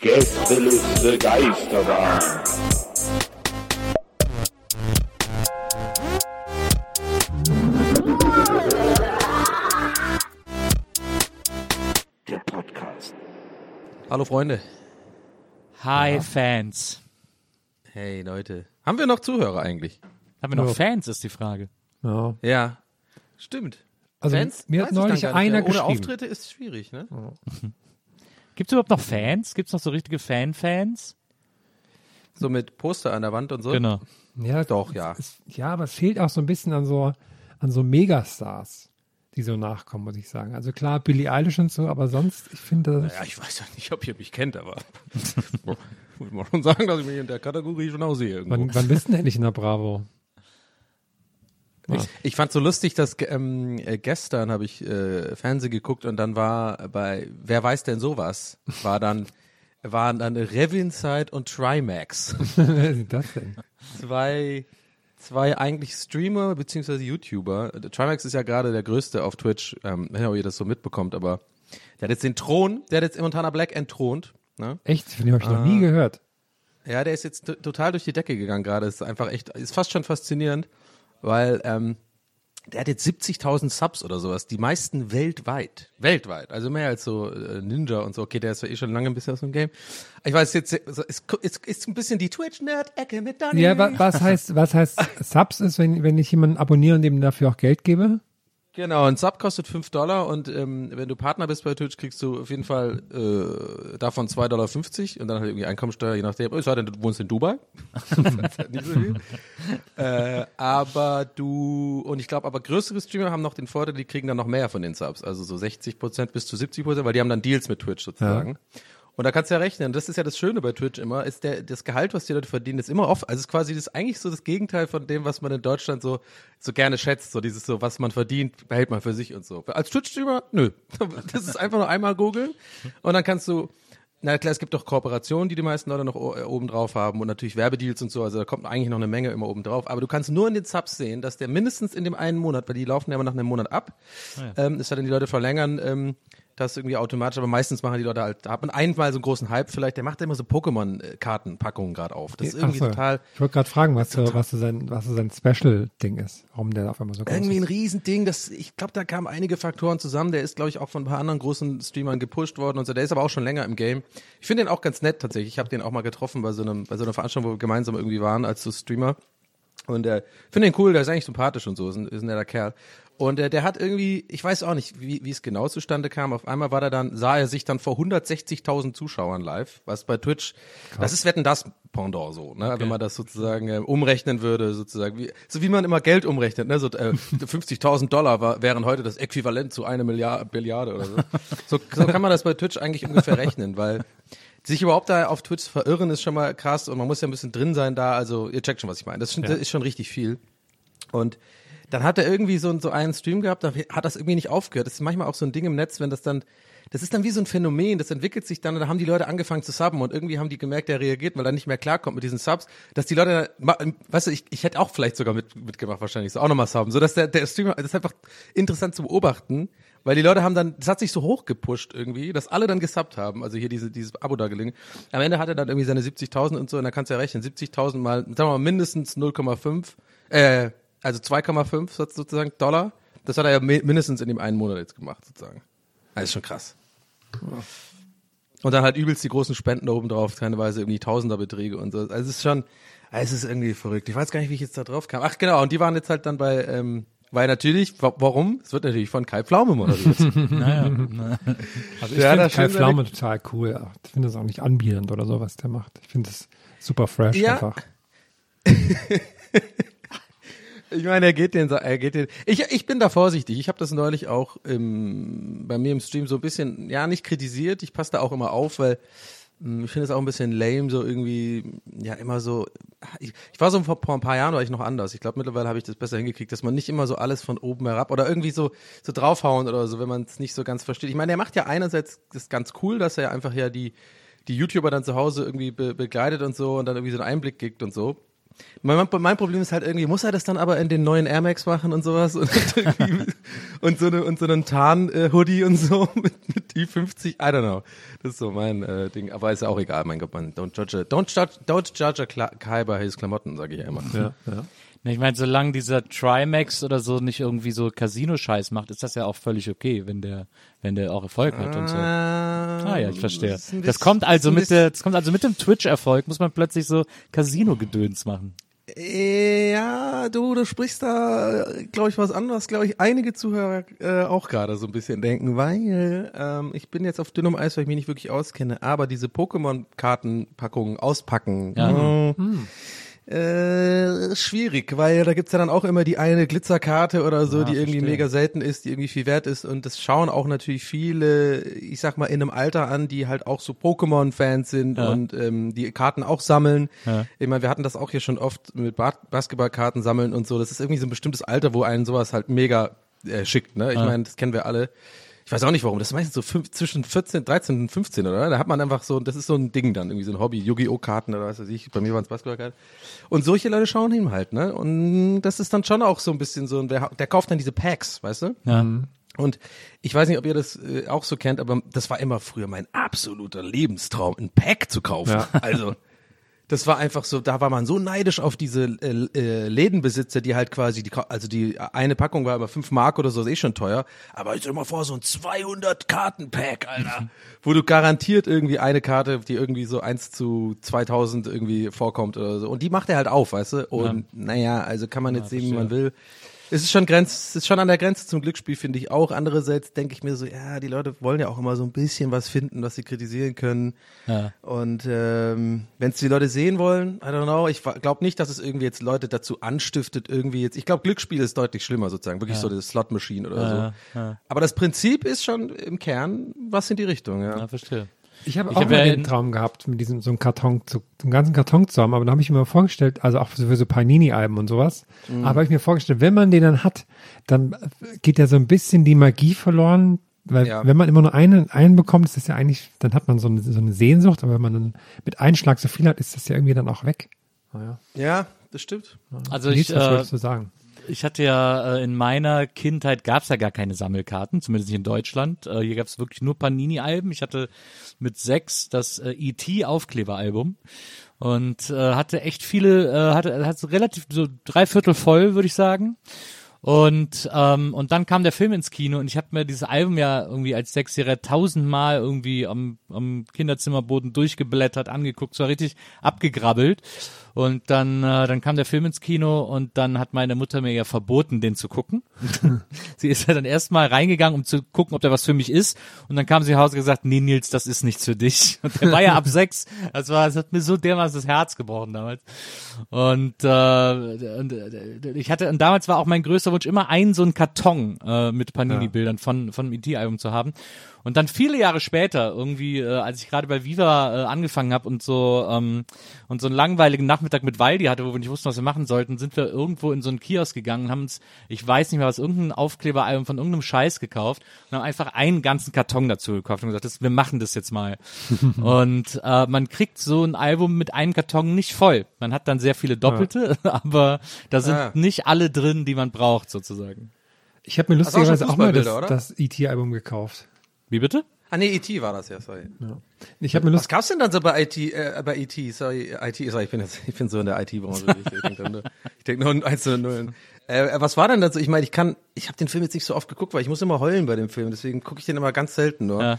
Gästeliste Geisterbahn. Der Podcast. Hallo Freunde. Hi Fans. Hey Leute. Haben wir noch Zuhörer eigentlich? Haben wir noch Fans, ist die Frage. Ja. Ja. Stimmt. Also Fans? mir hat ich neulich gar nicht einer mehr. Ohne geschrieben. Auftritte ist schwierig, ne? Gibt es überhaupt noch Fans? Gibt es noch so richtige Fan-Fans? So mit Poster an der Wand und so. Genau. Ja, Doch, ja. Es, ja, aber es fehlt auch so ein bisschen an so, an so Megastars, die so nachkommen, muss ich sagen. Also klar, Billie Eilish und so, aber sonst, ich finde, das Ja, ich weiß ja nicht, ob ihr mich kennt, aber muss man schon sagen, dass ich mich in der Kategorie schon aussehe irgendwo. wann, wann bist du denn endlich in der Bravo? Ich, ich fand so lustig, dass ähm, äh, gestern habe ich äh, Fernsehen geguckt und dann war bei Wer weiß denn sowas, war dann waren dann Revinside und Trimax. Wer ist das denn? zwei, zwei eigentlich Streamer beziehungsweise YouTuber. Trimax ist ja gerade der größte auf Twitch, ähm, ich weiß nicht, ob ihr das so mitbekommt, aber der hat jetzt den Thron, der hat jetzt Montana Black entthront. Ne? Echt? Von dem habe ich noch Ah. nie gehört. Ja, der ist jetzt total durch die Decke gegangen gerade. Ist einfach echt, ist fast schon faszinierend, weil ähm, der hat jetzt 70.000 Subs oder sowas, die meisten weltweit. Weltweit, also mehr als so äh, Ninja und so. Okay, der ist ja eh schon lange ein bisschen aus dem Game. Ich weiß jetzt, so, ist, ist, ist ein bisschen die Twitch-Nerd-Ecke mit Dani. Ja, wa, was heißt, was heißt Subs ist, wenn, wenn ich jemanden abonniere und dem dafür auch Geld gebe? Genau, ein Sub kostet 5 Dollar und ähm, wenn du Partner bist bei Twitch, kriegst du auf jeden Fall äh, davon 2,50 Dollar und dann halt irgendwie Einkommensteuer, je nachdem. Es sei denn, du wohnst in Dubai. halt nicht so viel. äh, aber du, und ich glaube, aber größere Streamer haben noch den Vorteil, die kriegen dann noch mehr von den Subs. Also so 60 Prozent bis zu 70 Prozent, weil die haben dann Deals mit Twitch sozusagen. Und da kannst du ja rechnen, das ist ja das Schöne bei Twitch immer, ist der, das Gehalt, was die Leute verdienen, ist immer oft, also es ist quasi das ist eigentlich so das Gegenteil von dem, was man in Deutschland so, so gerne schätzt, so dieses so, was man verdient, behält man für sich und so. Als Twitch-Streamer, nö. Das ist einfach nur einmal googeln und dann kannst du, na klar, es gibt doch Kooperationen, die die meisten Leute noch äh, oben drauf haben und natürlich Werbedeals und so, also da kommt eigentlich noch eine Menge immer oben drauf, aber du kannst nur in den Subs sehen, dass der mindestens in dem einen Monat, weil die laufen ja immer nach einem Monat ab, ähm, es sei denn, die Leute verlängern, ähm, das irgendwie automatisch, aber meistens machen die Leute halt, da hat man einmal so einen großen Hype vielleicht, der macht immer so Pokémon-Kartenpackungen gerade auf. Das ist irgendwie so. total, Ich wollte gerade fragen, was, so, was, so sein, was so sein Special-Ding ist, warum der auf einmal so groß irgendwie ein ist. Riesending, das, ich glaube, da kamen einige Faktoren zusammen. Der ist, glaube ich, auch von ein paar anderen großen Streamern gepusht worden und so. Der ist aber auch schon länger im Game. Ich finde den auch ganz nett tatsächlich. Ich habe den auch mal getroffen bei so einem, bei so einer Veranstaltung, wo wir gemeinsam irgendwie waren als so Streamer. Und äh, finde den cool, der ist eigentlich sympathisch und so, ist ein, ist ein netter Kerl. Und äh, der hat irgendwie, ich weiß auch nicht, wie, wie es genau zustande kam. Auf einmal war der dann, sah er sich dann vor 160.000 Zuschauern live, was bei Twitch, das ist Wetten das Pendant so, ne? Wenn man das sozusagen äh, umrechnen würde, sozusagen, wie, so wie man immer Geld umrechnet, ne? So äh, 50.000 Dollar war, wären heute das Äquivalent zu einer Milliarde, Billiarde oder so. so. So kann man das bei Twitch eigentlich ungefähr rechnen, weil sich überhaupt da auf Twitch verirren ist schon mal krass und man muss ja ein bisschen drin sein da, also ihr checkt schon, was ich meine. Das ist schon, das ist schon richtig viel. Und dann hat er irgendwie so, so einen Stream gehabt, da hat das irgendwie nicht aufgehört. Das ist manchmal auch so ein Ding im Netz, wenn das dann, das ist dann wie so ein Phänomen, das entwickelt sich dann, und da haben die Leute angefangen zu subben und irgendwie haben die gemerkt, der reagiert, weil er nicht mehr klarkommt mit diesen Subs, dass die Leute, weißt du, ich, ich hätte auch vielleicht sogar mit, mitgemacht wahrscheinlich, so auch nochmal subben, so dass der, der Streamer, das ist einfach interessant zu beobachten, weil die Leute haben dann, das hat sich so hochgepusht irgendwie, dass alle dann gesubbt haben, also hier diese, dieses Abo da gelingen. Am Ende hat er dann irgendwie seine 70.000 und so, und da kannst du ja rechnen, 70.000 mal, sagen wir mal mindestens 0,5, äh, also 2,5 sozusagen Dollar Das hat er ja mi- mindestens in dem einen Monat jetzt gemacht, sozusagen. Das ist schon krass. Und dann halt übelst die großen Spenden da oben drauf, teilweise irgendwie Tausenderbeträge und so. Also es ist schon, es ist irgendwie verrückt. Ich weiß gar nicht, wie ich jetzt da drauf kam. Ach genau, und die waren jetzt halt dann bei, ähm, weil natürlich, wa- warum? Es wird natürlich von Kai Pflaume moderiert. Also ich Ja, finde Kai Pflaume total cool. Ich finde das auch nicht anbiedernd oder so, was der macht. Ich finde das super fresh Ja. einfach. Ich meine, er geht den, er geht den. Ich, ich bin da vorsichtig. Ich habe das neulich auch im, bei mir im Stream so ein bisschen, ja, nicht kritisiert. Ich passe da auch immer auf, weil mh, ich finde es auch ein bisschen lame, so irgendwie, ja, immer so. Ich, ich war so vor, vor ein paar Jahren war ich noch anders. Ich glaube, mittlerweile habe ich das besser hingekriegt, dass man nicht immer so alles von oben herab oder irgendwie so so draufhauen oder so, wenn man es nicht so ganz versteht. Ich meine, er macht ja einerseits das ganz cool, dass er einfach ja die die YouTuber dann zu Hause irgendwie be begleitet und so und dann irgendwie so einen Einblick gibt und so. Mein, mein Problem ist halt irgendwie, muss er das dann aber in den neuen Air Max machen und sowas und, und so eine und so einen Tarn-Hoodie und so mit, mit I50, I don't know. Das ist so mein äh, Ding, aber ist ja auch egal, mein Gott, man, don't judge, a- don't judge, don't judge a Kai by his Klamotten, sage ich ja immer. Ja, ja. Ich meine, solange dieser Trimax oder so nicht irgendwie so Casino-Scheiß macht, ist das ja auch völlig okay, wenn der, wenn der auch Erfolg hat und so. Ah ja, ich verstehe. Das kommt also mit der, das kommt also mit dem Twitch-Erfolg, muss man plötzlich so Casino-Gedöns machen. Ja, du, du sprichst da, glaube ich, was anderes, glaube ich, einige Zuhörer äh, auch gerade so ein bisschen denken, weil ähm, ich bin jetzt auf dünnem Eis, weil ich mich nicht wirklich auskenne, aber diese Pokémon-Kartenpackungen auspacken, Ja. äh, äh, schwierig, weil da gibt's ja dann auch immer die eine Glitzerkarte oder so, Ja, die irgendwie verstehe. mega selten ist, die irgendwie viel wert ist und das schauen auch natürlich viele, ich sag mal, in einem Alter an, die halt auch so Pokémon-Fans sind Ja. und ähm, die Karten auch sammeln. Ja. Ich meine, wir hatten das auch hier schon oft mit Ba- Basketballkarten sammeln und so. Das ist irgendwie so ein bestimmtes Alter, wo einen sowas halt mega äh, schickt. Ne? Ich Ja. meine, das kennen wir alle. Ich weiß auch nicht warum. Das ist meistens so fünf, zwischen 14, 13 und 15, oder? Da hat man einfach so, das ist so ein Ding dann, irgendwie so ein Hobby, Yu-Gi-Oh! Karten oder was weiß ich. Bei mir waren es Basketballkarten. Und solche Leute schauen hin halt, ne? Und das ist dann schon auch so ein bisschen so, der, der kauft dann diese Packs, weißt du? Ja. Und ich weiß nicht, ob ihr das äh, auch so kennt, aber das war immer früher mein absoluter Lebenstraum, ein Pack zu kaufen. Ja. Also das war einfach so, da war man so neidisch auf diese äh, äh, Lädenbesitzer, die halt quasi, die, also die eine Packung war immer fünf Mark oder so, ist eh schon teuer. Aber ich stell mal vor, so ein 200 Karten-Pack, Alter, wo du garantiert irgendwie eine Karte, die irgendwie so 1 zu 2000 irgendwie vorkommt oder so. Und die macht er halt auf, weißt du? Und naja, also kann man jetzt sehen, wie man will. Es ist schon Grenz, ist schon an der Grenze zum Glücksspiel, finde ich auch. Andererseits denke ich mir so, ja, die Leute wollen ja auch immer so ein bisschen was finden, was sie kritisieren können. Ja. Und ähm, wenn es die Leute sehen wollen, I don't know, ich glaube nicht, dass es irgendwie jetzt Leute dazu anstiftet, irgendwie jetzt, ich glaube, Glücksspiel ist deutlich schlimmer sozusagen, wirklich so das Slot Machine oder Ja, so. ja. Aber das Prinzip ist schon im Kern was in die Richtung, ja. Ja, verstehe. Ich habe auch hab mal ja den Traum gehabt, mit diesem so einem Karton zu, so einen ganzen Karton zu haben, aber da habe ich mir mal vorgestellt, also auch für so Panini-Alben und sowas, Mhm. aber habe ich mir vorgestellt, wenn man den dann hat, dann geht ja so ein bisschen die Magie verloren, weil Ja. wenn man immer nur einen, einen bekommt, ist das ja eigentlich, dann hat man so eine, so eine Sehnsucht, aber wenn man dann mit einem Schlag so viel hat, ist das ja irgendwie dann auch weg. Naja. Ja, das stimmt. Also Nils, ich, was äh, wolltest du sagen? Ich hatte ja äh, in meiner Kindheit gab's ja gar keine Sammelkarten, zumindest nicht in Deutschland. Äh, hier gab's wirklich nur Panini-Alben. Ich hatte mit sechs das äh, E.T.-Aufkleberalbum und äh, hatte echt viele, äh, hatte, hatte relativ so drei Viertel voll, würde ich sagen. Und ähm, und dann kam der Film ins Kino und ich habe mir dieses Album ja irgendwie als Sechsjähriger tausendmal irgendwie am, am Kinderzimmerboden durchgeblättert, angeguckt, so richtig abgegrabbelt. Und dann äh, dann kam der Film ins Kino und dann hat meine Mutter mir ja verboten, den zu gucken. sie ist ja dann erstmal reingegangen, um zu gucken, ob der was für mich ist. Und dann kam sie nach Hause und gesagt, nee Nils, das ist nichts für dich. Und der war ja ab sechs. Das war, das hat mir so dermaßen das Herz gebrochen damals. Und, äh, und äh, ich hatte, und damals war auch mein größter Wunsch, immer einen so einen Karton äh, mit Panini-Bildern von, von dem ET-Album zu haben. Und dann viele Jahre später, irgendwie, äh, als ich gerade bei Viva äh, angefangen habe und so ähm, und so einen langweiligen Nachmittag mit Waldi hatte, wo wir nicht wussten, was wir machen sollten, sind wir irgendwo in so einen Kiosk gegangen und haben uns, ich weiß nicht mehr was, irgendein Aufkleberalbum von irgendeinem Scheiß gekauft und haben einfach einen ganzen Karton dazu gekauft und gesagt, das, wir machen das jetzt mal. und äh, man kriegt so ein Album mit einem Karton nicht voll. Man hat dann sehr viele Doppelte, aber da sind Ah. nicht alle drin, die man braucht, sozusagen. Ich habe mir du auch lustigerweise auch mal das, das E.T.-Album gekauft. Wie bitte? Ah nee, E.T. war das ja, sorry. Ich habe mir Was Lust, gab's denn dann so bei IT, äh, bei IT, sorry, IT, sorry, ich bin jetzt, ich bin so in der IT-Branche. ich denke nur, ich denk nur eins zu Nullen. Äh, was war denn dazu? Ich meine, ich kann, ich habe den Film jetzt nicht so oft geguckt, weil ich muss immer heulen bei dem Film, deswegen gucke ich den immer ganz selten nur. Ja.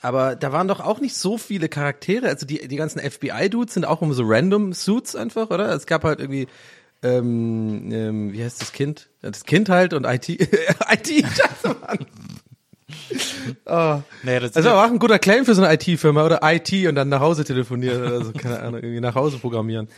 Aber da waren doch auch nicht so viele Charaktere. Also die, die ganzen FBI-Dudes sind auch immer so random Suits einfach, oder? Es gab halt irgendwie, ähm, ähm, wie heißt das Kind? Ja, Das Kind halt und IT. IT, scheiße, Mann. Oh. Naja, das Also auch ein guter Claim für so eine IT-Firma oder IT und dann nach Hause telefonieren oder so, keine Ahnung, irgendwie nach Hause programmieren.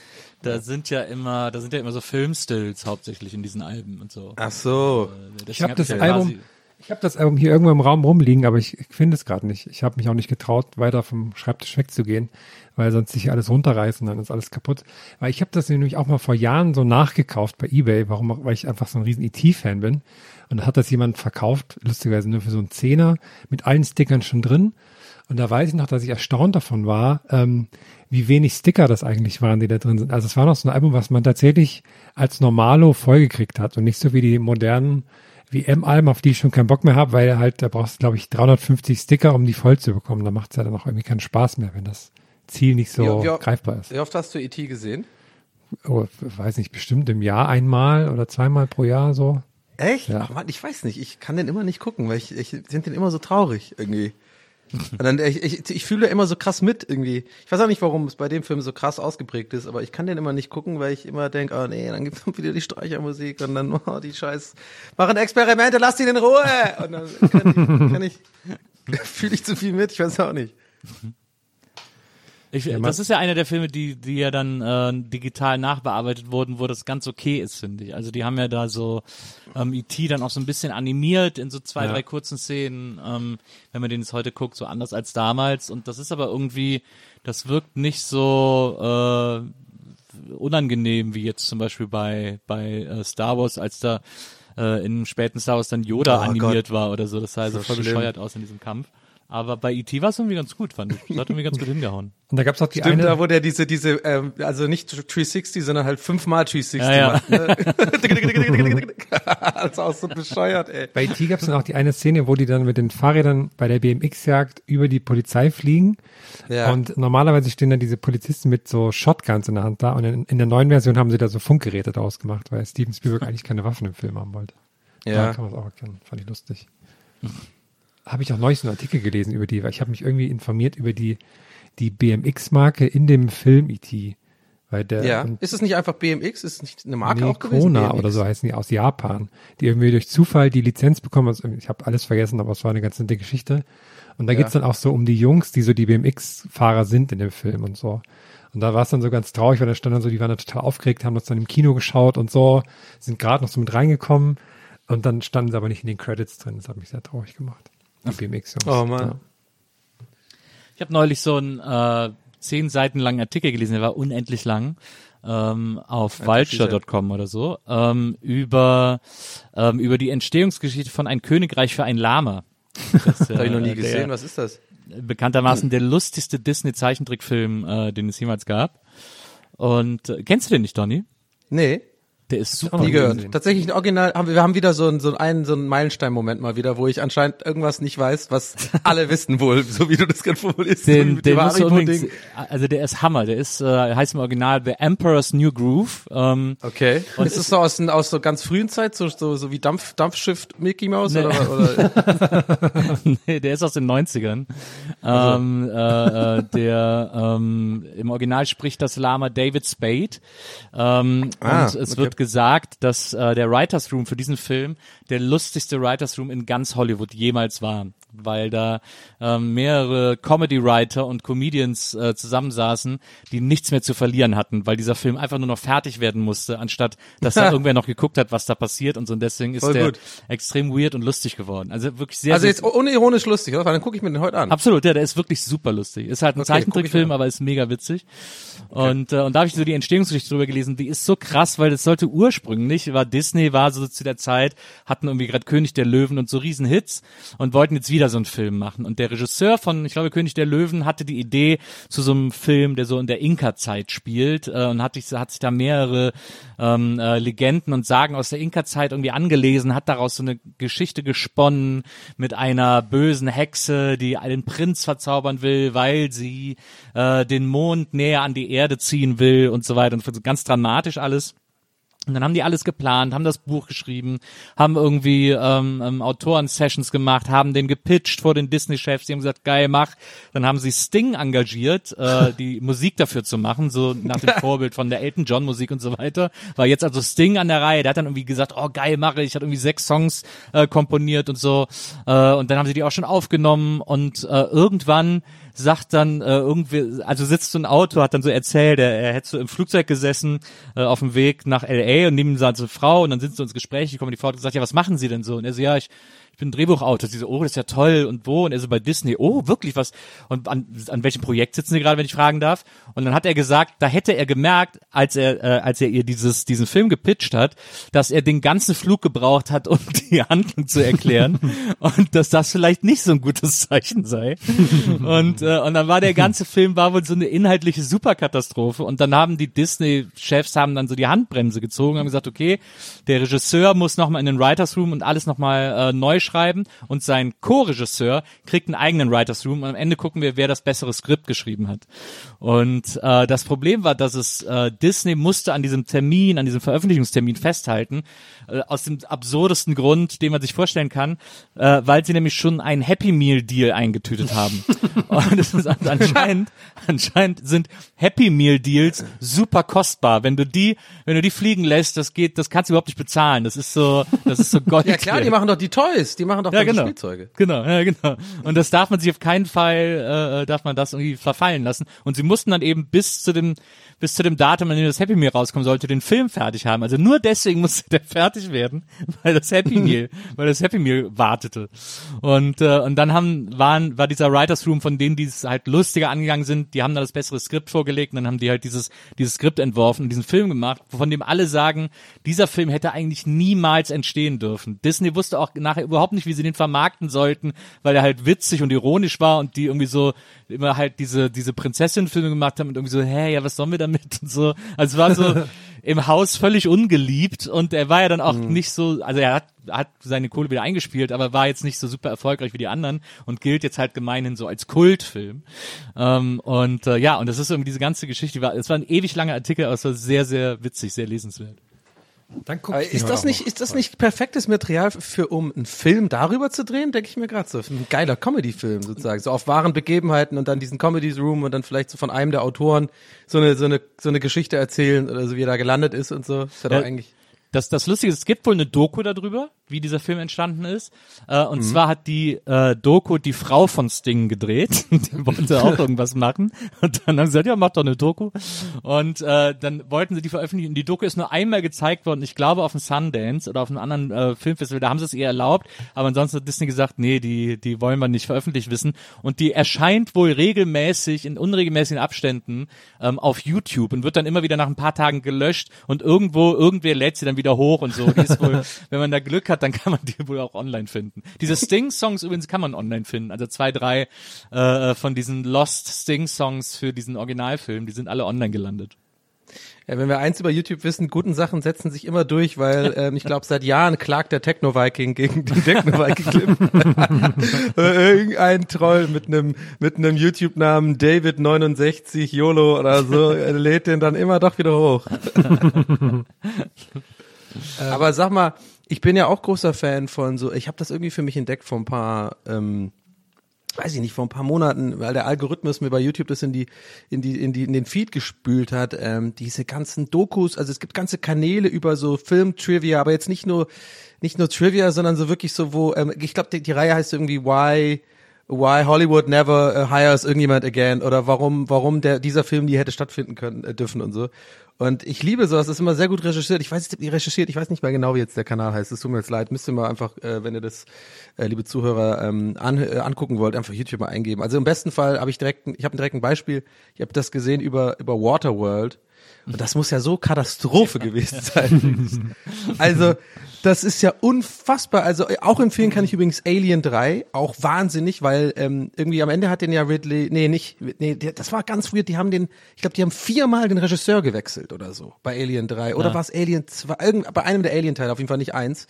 da sind ja immer, da sind ja immer so Filmstills hauptsächlich in diesen Alben und so. Ach so. Deswegen Ich habe hab das ja Album, ich habe das Album hier irgendwo im Raum rumliegen, aber ich, ich finde es gerade nicht. Ich habe mich auch nicht getraut, weiter vom Schreibtisch wegzugehen, weil sonst sich alles runterreißen, dann ist alles kaputt. Weil ich habe das nämlich auch mal vor Jahren so nachgekauft bei eBay, warum? Weil ich einfach so ein riesen ET-Fan bin. Und da hat das jemand verkauft, lustigerweise nur für so einen Zehner, mit allen Stickern schon drin. Und da weiß ich noch, dass ich erstaunt davon war, ähm, wie wenig Sticker das eigentlich waren, die da drin sind. Also es war noch so ein Album, was man tatsächlich als Normalo vollgekriegt hat und nicht so wie die modernen WM-Alben, auf die ich schon keinen Bock mehr habe, weil halt, da brauchst du, glaube ich, 350 Sticker, um die voll zu bekommen. Da macht es ja dann auch irgendwie keinen Spaß mehr, wenn das Ziel nicht so Wie- wie- greifbar ist. Wie oft hast du E.T. gesehen? Oh, weiß nicht, bestimmt im Jahr einmal oder zweimal pro Jahr so. Echt? Ja. Mann, ich weiß nicht. Ich kann den immer nicht gucken, weil ich, ich finde den immer so traurig irgendwie. Und dann, ich, ich, ich fühle immer so krass mit irgendwie. Ich weiß auch nicht, warum es bei dem Film so krass ausgeprägt ist, aber ich kann den immer nicht gucken, weil ich immer denke, oh nee, dann gibt's wieder die Streichermusik und dann, oh, die Scheiß, machen Experimente, lass die in Ruhe! Und dann kann ich, kann ich fühle ich zu viel mit, ich weiß auch nicht. Ich, man- das ist ja einer der Filme, die, die ja dann äh, digital nachbearbeitet wurden, wo das ganz okay ist, finde ich. Also die haben ja da so ähm, E.T. dann auch so ein bisschen animiert in so zwei, Ja. drei kurzen Szenen, ähm, wenn man den jetzt heute guckt, so anders als damals. Und das ist aber irgendwie, das wirkt nicht so äh, unangenehm wie jetzt zum Beispiel bei, bei äh, Star Wars, als da äh, in späten Star Wars dann Yoda Oh animiert war oder so. Das sah also So voll schlimm. bescheuert aus in diesem Kampf. Aber bei E.T. war es irgendwie ganz gut, fand ich. Das hat irgendwie ganz gut hingehauen. Und da gab's auch die Stimmt, eine. da wo der diese, diese, ähm, also nicht 360, sondern halt fünfmal 360 Ja, ja. macht. Ne? das ist auch so bescheuert, ey. Bei E.T. gab es dann auch die eine Szene, wo die dann mit den Fahrrädern bei der BMX-Jagd über die Polizei fliegen. Ja. Und normalerweise stehen dann diese Polizisten mit so Shotguns in der Hand da. Und in, in der neuen Version haben sie da so Funkgeräte draus gemacht, weil Steven Spielberg eigentlich keine Waffen im Film haben wollte. Ja. Da kann man es auch erkennen. Fand ich lustig. Habe ich auch neulich einen Artikel gelesen über die, weil ich habe mich irgendwie informiert über die, die BMX-Marke in dem Film E.T. Weil der, Ja. Ist es nicht einfach BMX? Ist es nicht eine Marke nee, auch gewesen? Kona BMX? oder so heißen die aus Japan, die irgendwie durch Zufall die Lizenz bekommen. Also ich habe alles vergessen, aber es war eine ganz nette Geschichte. Und da Ja. geht's dann auch so um die Jungs, die so die BMX-Fahrer sind in dem Film und so. Und da war es dann so ganz traurig, weil da stand dann so, die waren dann total aufgeregt, haben das dann im Kino geschaut und so, sind gerade noch so mit reingekommen und dann standen sie aber nicht in den Credits drin. Das hat mich sehr traurig gemacht. Die BMX-Jungs. Oh Mann. Ja. Ich habe neulich so einen äh, zehn Seiten langen Artikel gelesen, der war unendlich lang, ähm, auf vulture.com oder so, ähm, über, ähm, über die Entstehungsgeschichte von Ein Königreich für ein Lama. Das, äh, Habe ich noch nie der- gesehen. Was ist das? bekanntermaßen der lustigste Disney-Zeichentrickfilm, äh, den es jemals gab. Und äh, kennst du den nicht, Donny? Nee, Der ist super. nie gehört. Tatsächlich ein Original, haben wir, wir haben wieder so einen, so einen, so einen Meilenstein-Moment mal wieder, wo ich anscheinend irgendwas nicht weiß, was alle wissen wohl, so wie du das gerade formulierst. Den, den musst du unbedingt, also der ist Hammer. Der ist, äh, heißt im Original The Emperor's New Groove. Ähm, Okay. Und ist es so aus, aus so ganz frühen Zeit, so, so, so wie Dampf, Dampfschiff Mickey Mouse oder, oder? nee, der ist aus den 90ern. Also. Ähm, äh, äh, der ähm, im Original spricht das Lama David Spade. Ähm, Ah, und es okay. wird gesagt, dass äh, der Writers Room für diesen Film der lustigste Writers Room in ganz Hollywood jemals war. Weil da ähm, mehrere Comedy-Writer und Comedians äh, zusammensaßen, die nichts mehr zu verlieren hatten, weil dieser Film einfach nur noch fertig werden musste, anstatt dass da irgendwer noch geguckt hat, was da passiert und so. Und deswegen ist Voll der gut. extrem weird und lustig geworden. Also wirklich sehr, Also jetzt unironisch lustig, oder? Dann gucke ich mir den heute an. Absolut, ja, der ist wirklich super lustig. Ist halt ein Okay, Zeichentrickfilm, aber ist mega witzig. Und, äh, und da habe ich so die Entstehungsgeschichte drüber gelesen, die ist so krass, weil das sollte ursprünglich, war Disney, war so zu der Zeit, hatten irgendwie gerade König der Löwen und so riesen Hits und wollten jetzt wieder so einen Film machen. Und der Regisseur von, ich glaube, König der Löwen hatte die Idee zu so einem Film, der so in der Inka-Zeit spielt äh, und hat, sich- hat sich da mehrere ähm, äh, Legenden und Sagen aus der Inka-Zeit irgendwie angelesen, hat daraus so eine Geschichte gesponnen mit einer bösen Hexe, die einen Prinz verzaubern will, weil sie äh, den Mond näher an die Erde ziehen will und so weiter und ganz dramatisch alles. Und dann haben die alles geplant, haben das Buch geschrieben, haben irgendwie ähm, ähm, Autoren-Sessions gemacht, haben den gepitcht vor den Disney-Chefs, die haben gesagt, geil, mach. Dann haben sie Sting engagiert, äh, die Musik dafür zu machen, so nach dem Vorbild von der Elton John Musik und so weiter. War jetzt also Sting an der Reihe, der hat dann irgendwie gesagt, oh geil, mache ich, hat irgendwie sechs Songs äh, komponiert und so. Äh, und dann haben sie die auch schon aufgenommen und äh, irgendwann sagt dann äh, irgendwie, also sitzt so ein Auto, hat dann so erzählt, er, er hätte so im Flugzeug gesessen äh, auf dem Weg nach LA und neben ihm so eine Frau und dann sind sie ins Gespräch gekommen, die Frau hat gesagt, ja, was machen Sie denn so? Und er so, ja, ich ich bin Drehbuchautor. Sie so, oh, das ist ja toll und wo? Und er so bei Disney, oh, wirklich was? Und an, an welchem Projekt sitzen Sie gerade, wenn ich fragen darf? Und dann hat er gesagt, da hätte er gemerkt, als er, äh, als er ihr dieses, diesen Film gepitcht hat, dass er den ganzen Flug gebraucht hat, um die Handlung zu erklären und dass das vielleicht nicht so ein gutes Zeichen sei. und, äh, und dann war der ganze Film war wohl so eine inhaltliche Superkatastrophe und dann haben die Disney-Chefs haben dann so die Handbremse gezogen, haben gesagt, okay, der Regisseur muss nochmal in den Writers Room und alles nochmal äh, neu schreiben und sein Co-Regisseur kriegt einen eigenen Writers Room und am Ende gucken wir, wer das bessere Skript geschrieben hat. Und äh, das Problem war, dass es äh, Disney musste an diesem Termin, an diesem Veröffentlichungstermin festhalten, äh, aus dem absurdesten Grund, den man sich vorstellen kann, äh, weil sie nämlich schon einen Happy Meal Deal eingetütet haben. und es ist anscheinend, anscheinend sind Happy Meal Deals super kostbar. Wenn du die, wenn du die fliegen lässt, das geht, das kannst du überhaupt nicht bezahlen. Das ist so, das ist so Gold. Ja klar, die machen doch die Toys, die machen doch ja, genau. Spielzeuge. Genau, ja, genau. Und das darf man sich auf keinen Fall, äh, darf man das irgendwie verfallen lassen. Und sie mussten dann eben bis zu dem, bis zu dem Datum, an dem das Happy Meal rauskommen sollte, den Film fertig haben. Also nur deswegen musste der fertig werden, weil das Happy Meal, weil das Happy Meal wartete. Und äh, und dann haben waren war dieser Writers Room von denen, die es halt lustiger angegangen sind, die haben da das bessere Skript vorgelegt und dann haben die halt dieses dieses Skript entworfen und diesen Film gemacht, von dem alle sagen, dieser Film hätte eigentlich niemals entstehen dürfen. Disney wusste auch nachher überhaupt nicht, wie sie den vermarkten sollten, weil er halt witzig und ironisch war und die irgendwie so immer halt diese diese Prinzessin-Filme gemacht haben und irgendwie so, hä, ja, was sollen wir damit und so. Also es war so im Haus völlig ungeliebt und er war ja dann auch nicht so, also er hat, hat seine Kohle wieder eingespielt, aber war jetzt nicht so super erfolgreich wie die anderen und gilt jetzt halt gemeinhin so als Kultfilm. Ähm, und äh, ja, und das ist irgendwie diese ganze Geschichte, die war, es war ein ewig langer Artikel, aber es war sehr, sehr witzig, sehr lesenswert. Dann guck ich ist das nicht, ist das nicht perfektes Material für, um einen Film darüber zu drehen? Denke ich mir gerade so. Ein geiler Comedy-Film sozusagen. So auf wahren Begebenheiten und dann diesen Comedy Room und dann vielleicht so von einem der Autoren so eine, so eine, so eine Geschichte erzählen oder so, wie er da gelandet ist und so. Ist ja, Ja. doch eigentlich. Das, das Lustige ist, es gibt wohl eine Doku darüber, wie dieser Film entstanden ist. Äh, und zwar hat die äh, Doku die Frau von Sting gedreht. die wollte auch irgendwas machen. Und dann haben sie gesagt, ja, mach doch eine Doku. Und äh, dann wollten sie die veröffentlichen. Die Doku ist nur einmal gezeigt worden, ich glaube auf dem Sundance oder auf einem anderen äh, Filmfestival, da haben sie es ihr erlaubt. Aber ansonsten hat Disney gesagt, nee, die, die wollen wir nicht veröffentlicht wissen. Und die erscheint wohl regelmäßig, in unregelmäßigen Abständen ähm, auf YouTube und wird dann immer wieder nach ein paar Tagen gelöscht und irgendwo, irgendwer lädt sie dann wieder hoch und so. Die ist wohl, wenn man da Glück hat, dann kann man die wohl auch online finden. Diese Sting-Songs übrigens kann man online finden. Also zwei, drei äh, von diesen Lost Sting-Songs für diesen Originalfilm, die sind alle online gelandet. Ja, wenn wir eins über YouTube wissen, guten Sachen setzen sich immer durch, weil ähm, ich glaube, seit Jahren klagt der Techno-Viking gegen den Techno-Viking-Clip. Irgendein Troll mit einem mit einem YouTube-Namen David69 YOLO oder so lädt den dann immer doch wieder hoch. Aber sag mal, ich bin ja auch großer Fan von so, ich habe das irgendwie für mich entdeckt vor ein paar ähm, weiß ich nicht, vor ein paar Monaten, weil der Algorithmus mir bei YouTube das in die, in die, in die, in den Feed gespült hat, ähm, diese ganzen Dokus, also es gibt ganze Kanäle über so Film-Trivia, aber jetzt nicht nur, nicht nur Trivia, sondern so wirklich so, wo, ähm, ich glaube, die, die Reihe heißt irgendwie Why, Why Hollywood never uh, hires irgendjemand again oder warum, warum der, dieser Film nie hätte stattfinden können, äh, dürfen und so. Und ich liebe sowas, das ist immer sehr gut recherchiert. Ich weiß, wie recherchiert, ich weiß nicht mehr genau, wie jetzt der Kanal heißt. Es tut mir jetzt leid. Müsst ihr mal einfach, äh, wenn ihr das, äh, liebe Zuhörer, ähm, an, äh, angucken wollt, einfach YouTube mal eingeben. Also im besten Fall habe ich direkt, ich habe direkt ein Beispiel. Ich habe das gesehen über über Waterworld. Und das muss ja so Katastrophe gewesen sein. Also, das ist ja unfassbar. Also, auch empfehlen kann ich übrigens Alien 3. Auch wahnsinnig, weil ähm, irgendwie am Ende hat den ja Ridley, nee, nicht, nee, der, das war ganz weird. Die haben den, ich glaube, die haben viermal den Regisseur gewechselt oder so bei Alien 3. Oder Ja. war es Alien 2? Irgend, bei einem der Alien-Teile, auf jeden Fall nicht eins.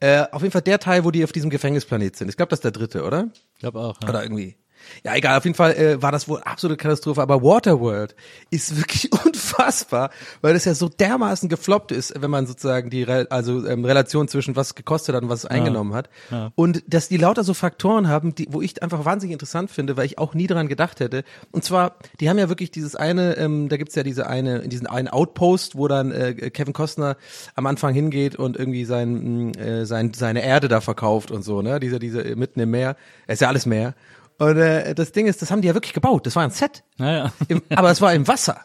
Äh, auf jeden Fall der Teil, wo die auf diesem Gefängnisplanet sind. Ich glaube, das ist der dritte, oder? Ich glaube auch. Ja. Oder irgendwie. Ja, egal, auf jeden Fall äh, war das wohl absolute Katastrophe, aber Waterworld ist wirklich unfassbar, weil das ja so dermaßen gefloppt ist, wenn man sozusagen die Re also ähm, Relation zwischen was gekostet hat und was es eingenommen hat. Ja. Und dass die lauter so Faktoren haben, die, wo ich einfach wahnsinnig interessant finde, weil ich auch nie daran gedacht hätte. Und zwar, die haben ja wirklich dieses eine, ähm, da gibt's ja diese eine, diesen einen Outpost, wo dann äh, Kevin Costner am Anfang hingeht und irgendwie sein, mh, äh, sein, seine Erde da verkauft und so, ne? Diese, diese äh, mitten im Meer. Es ist ja alles Meer. Und äh, das Ding ist, das haben die ja wirklich gebaut. Das war ein Set. Naja. Im, aber es war im Wasser.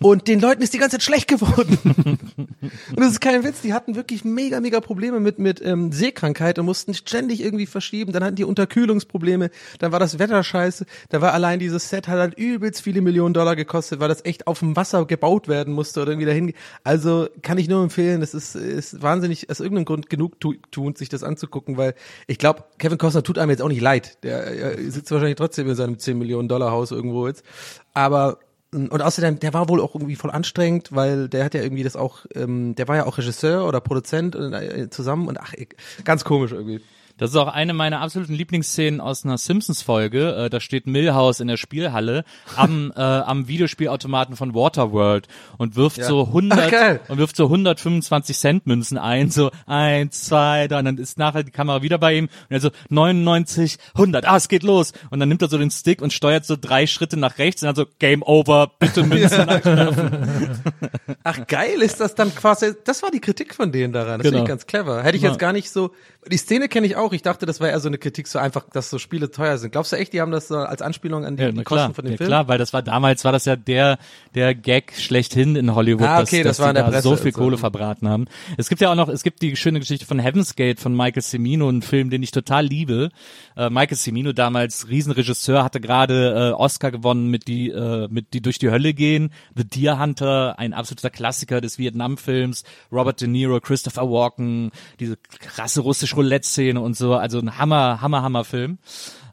Und den Leuten ist die ganze Zeit schlecht geworden. und das ist kein Witz, die hatten wirklich mega, mega Probleme mit, mit ähm, Seekrankheit und mussten ständig irgendwie verschieben. Dann hatten die Unterkühlungsprobleme, dann war das Wetter scheiße, da war allein dieses Set hat halt übelst viele Millionen Dollar gekostet, weil das echt auf dem Wasser gebaut werden musste oder irgendwie dahin. Also kann ich nur empfehlen, das ist, ist wahnsinnig, aus irgendeinem Grund genug tu, tun, sich das anzugucken, weil ich glaube, Kevin Costner tut einem jetzt auch nicht leid. Der, er sitzt wahrscheinlich trotzdem in seinem 10 Millionen Dollar Haus irgendwo jetzt. Aber und außerdem, der war wohl auch irgendwie voll anstrengend, weil der hat ja irgendwie das auch, ähm, der war ja auch Regisseur oder Produzent äh, zusammen und ach, ganz komisch irgendwie. Das ist auch eine meiner absoluten Lieblingsszenen aus einer Simpsons-Folge. Äh, da steht Millhouse in der Spielhalle am, äh, am Videospielautomaten von Waterworld und wirft Ja. so 100 Ach, geil. und wirft so 125 Cent Münzen ein, so eins, zwei, drei, und dann ist nachher die Kamera wieder bei ihm und er so 99, 100, ah, es geht los. Und dann nimmt er so den Stick und steuert so drei Schritte nach rechts und dann so Game Over, bitte Münzen nachwerfen. Ach geil, ist das dann quasi, das war die Kritik von denen daran. Das Genau. finde ich ganz clever. Hätte ich jetzt gar nicht so, die Szene kenne ich auch. Ich dachte, das war eher so eine Kritik so einfach, dass so Spiele teuer sind. Glaubst du echt, die haben das so als Anspielung an die, Ja, die Kosten klar, von dem ja, Film? klar, weil das war damals war das ja der der Gag schlechthin in Hollywood, Ah, dass, okay, das dass war in die da Presse so viel so. Kohle verbraten haben. Es gibt ja auch noch, es gibt die schöne Geschichte von Heaven's Gate von Michael Cimino, ein Film, den ich total liebe. Äh, Michael Cimino damals Riesenregisseur, hatte gerade äh, Oscar gewonnen mit die äh, mit die durch die Hölle gehen, The Deer Hunter, ein absoluter Klassiker des Vietnam-Films, Robert De Niro, Christopher Walken, diese krasse russische Roulette-Szene und so, also ein Hammer, Hammer, Hammer Film.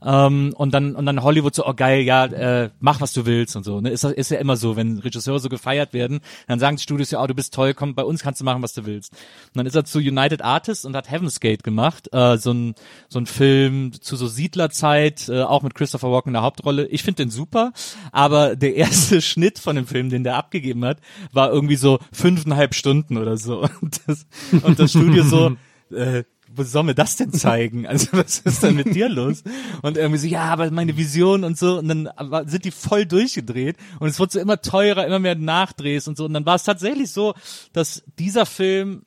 Ähm, und dann und dann Hollywood so, oh geil, ja, äh, mach was du willst und so. Ne? Ist, ist ja immer so, wenn Regisseure so gefeiert werden, dann sagen die Studios ja, oh, du bist toll, komm, bei uns kannst du machen, was du willst. Und dann ist er zu United Artists und hat Heaven's Gate gemacht, äh, so ein so ein Film zu so Siedlerzeit, äh, auch mit Christopher Walken in der Hauptrolle. Ich finde den super, aber der erste Schnitt von dem Film, den der abgegeben hat, war irgendwie so fünfeinhalb Stunden oder so. Und das, und das Studio so, äh, wo soll mir das denn zeigen? Also was ist denn mit dir los? Und irgendwie so, ja, aber meine Vision und so. Und dann sind die voll durchgedreht und es wurde so immer teurer, immer mehr Nachdrehs und so. Und dann war es tatsächlich so, dass dieser Film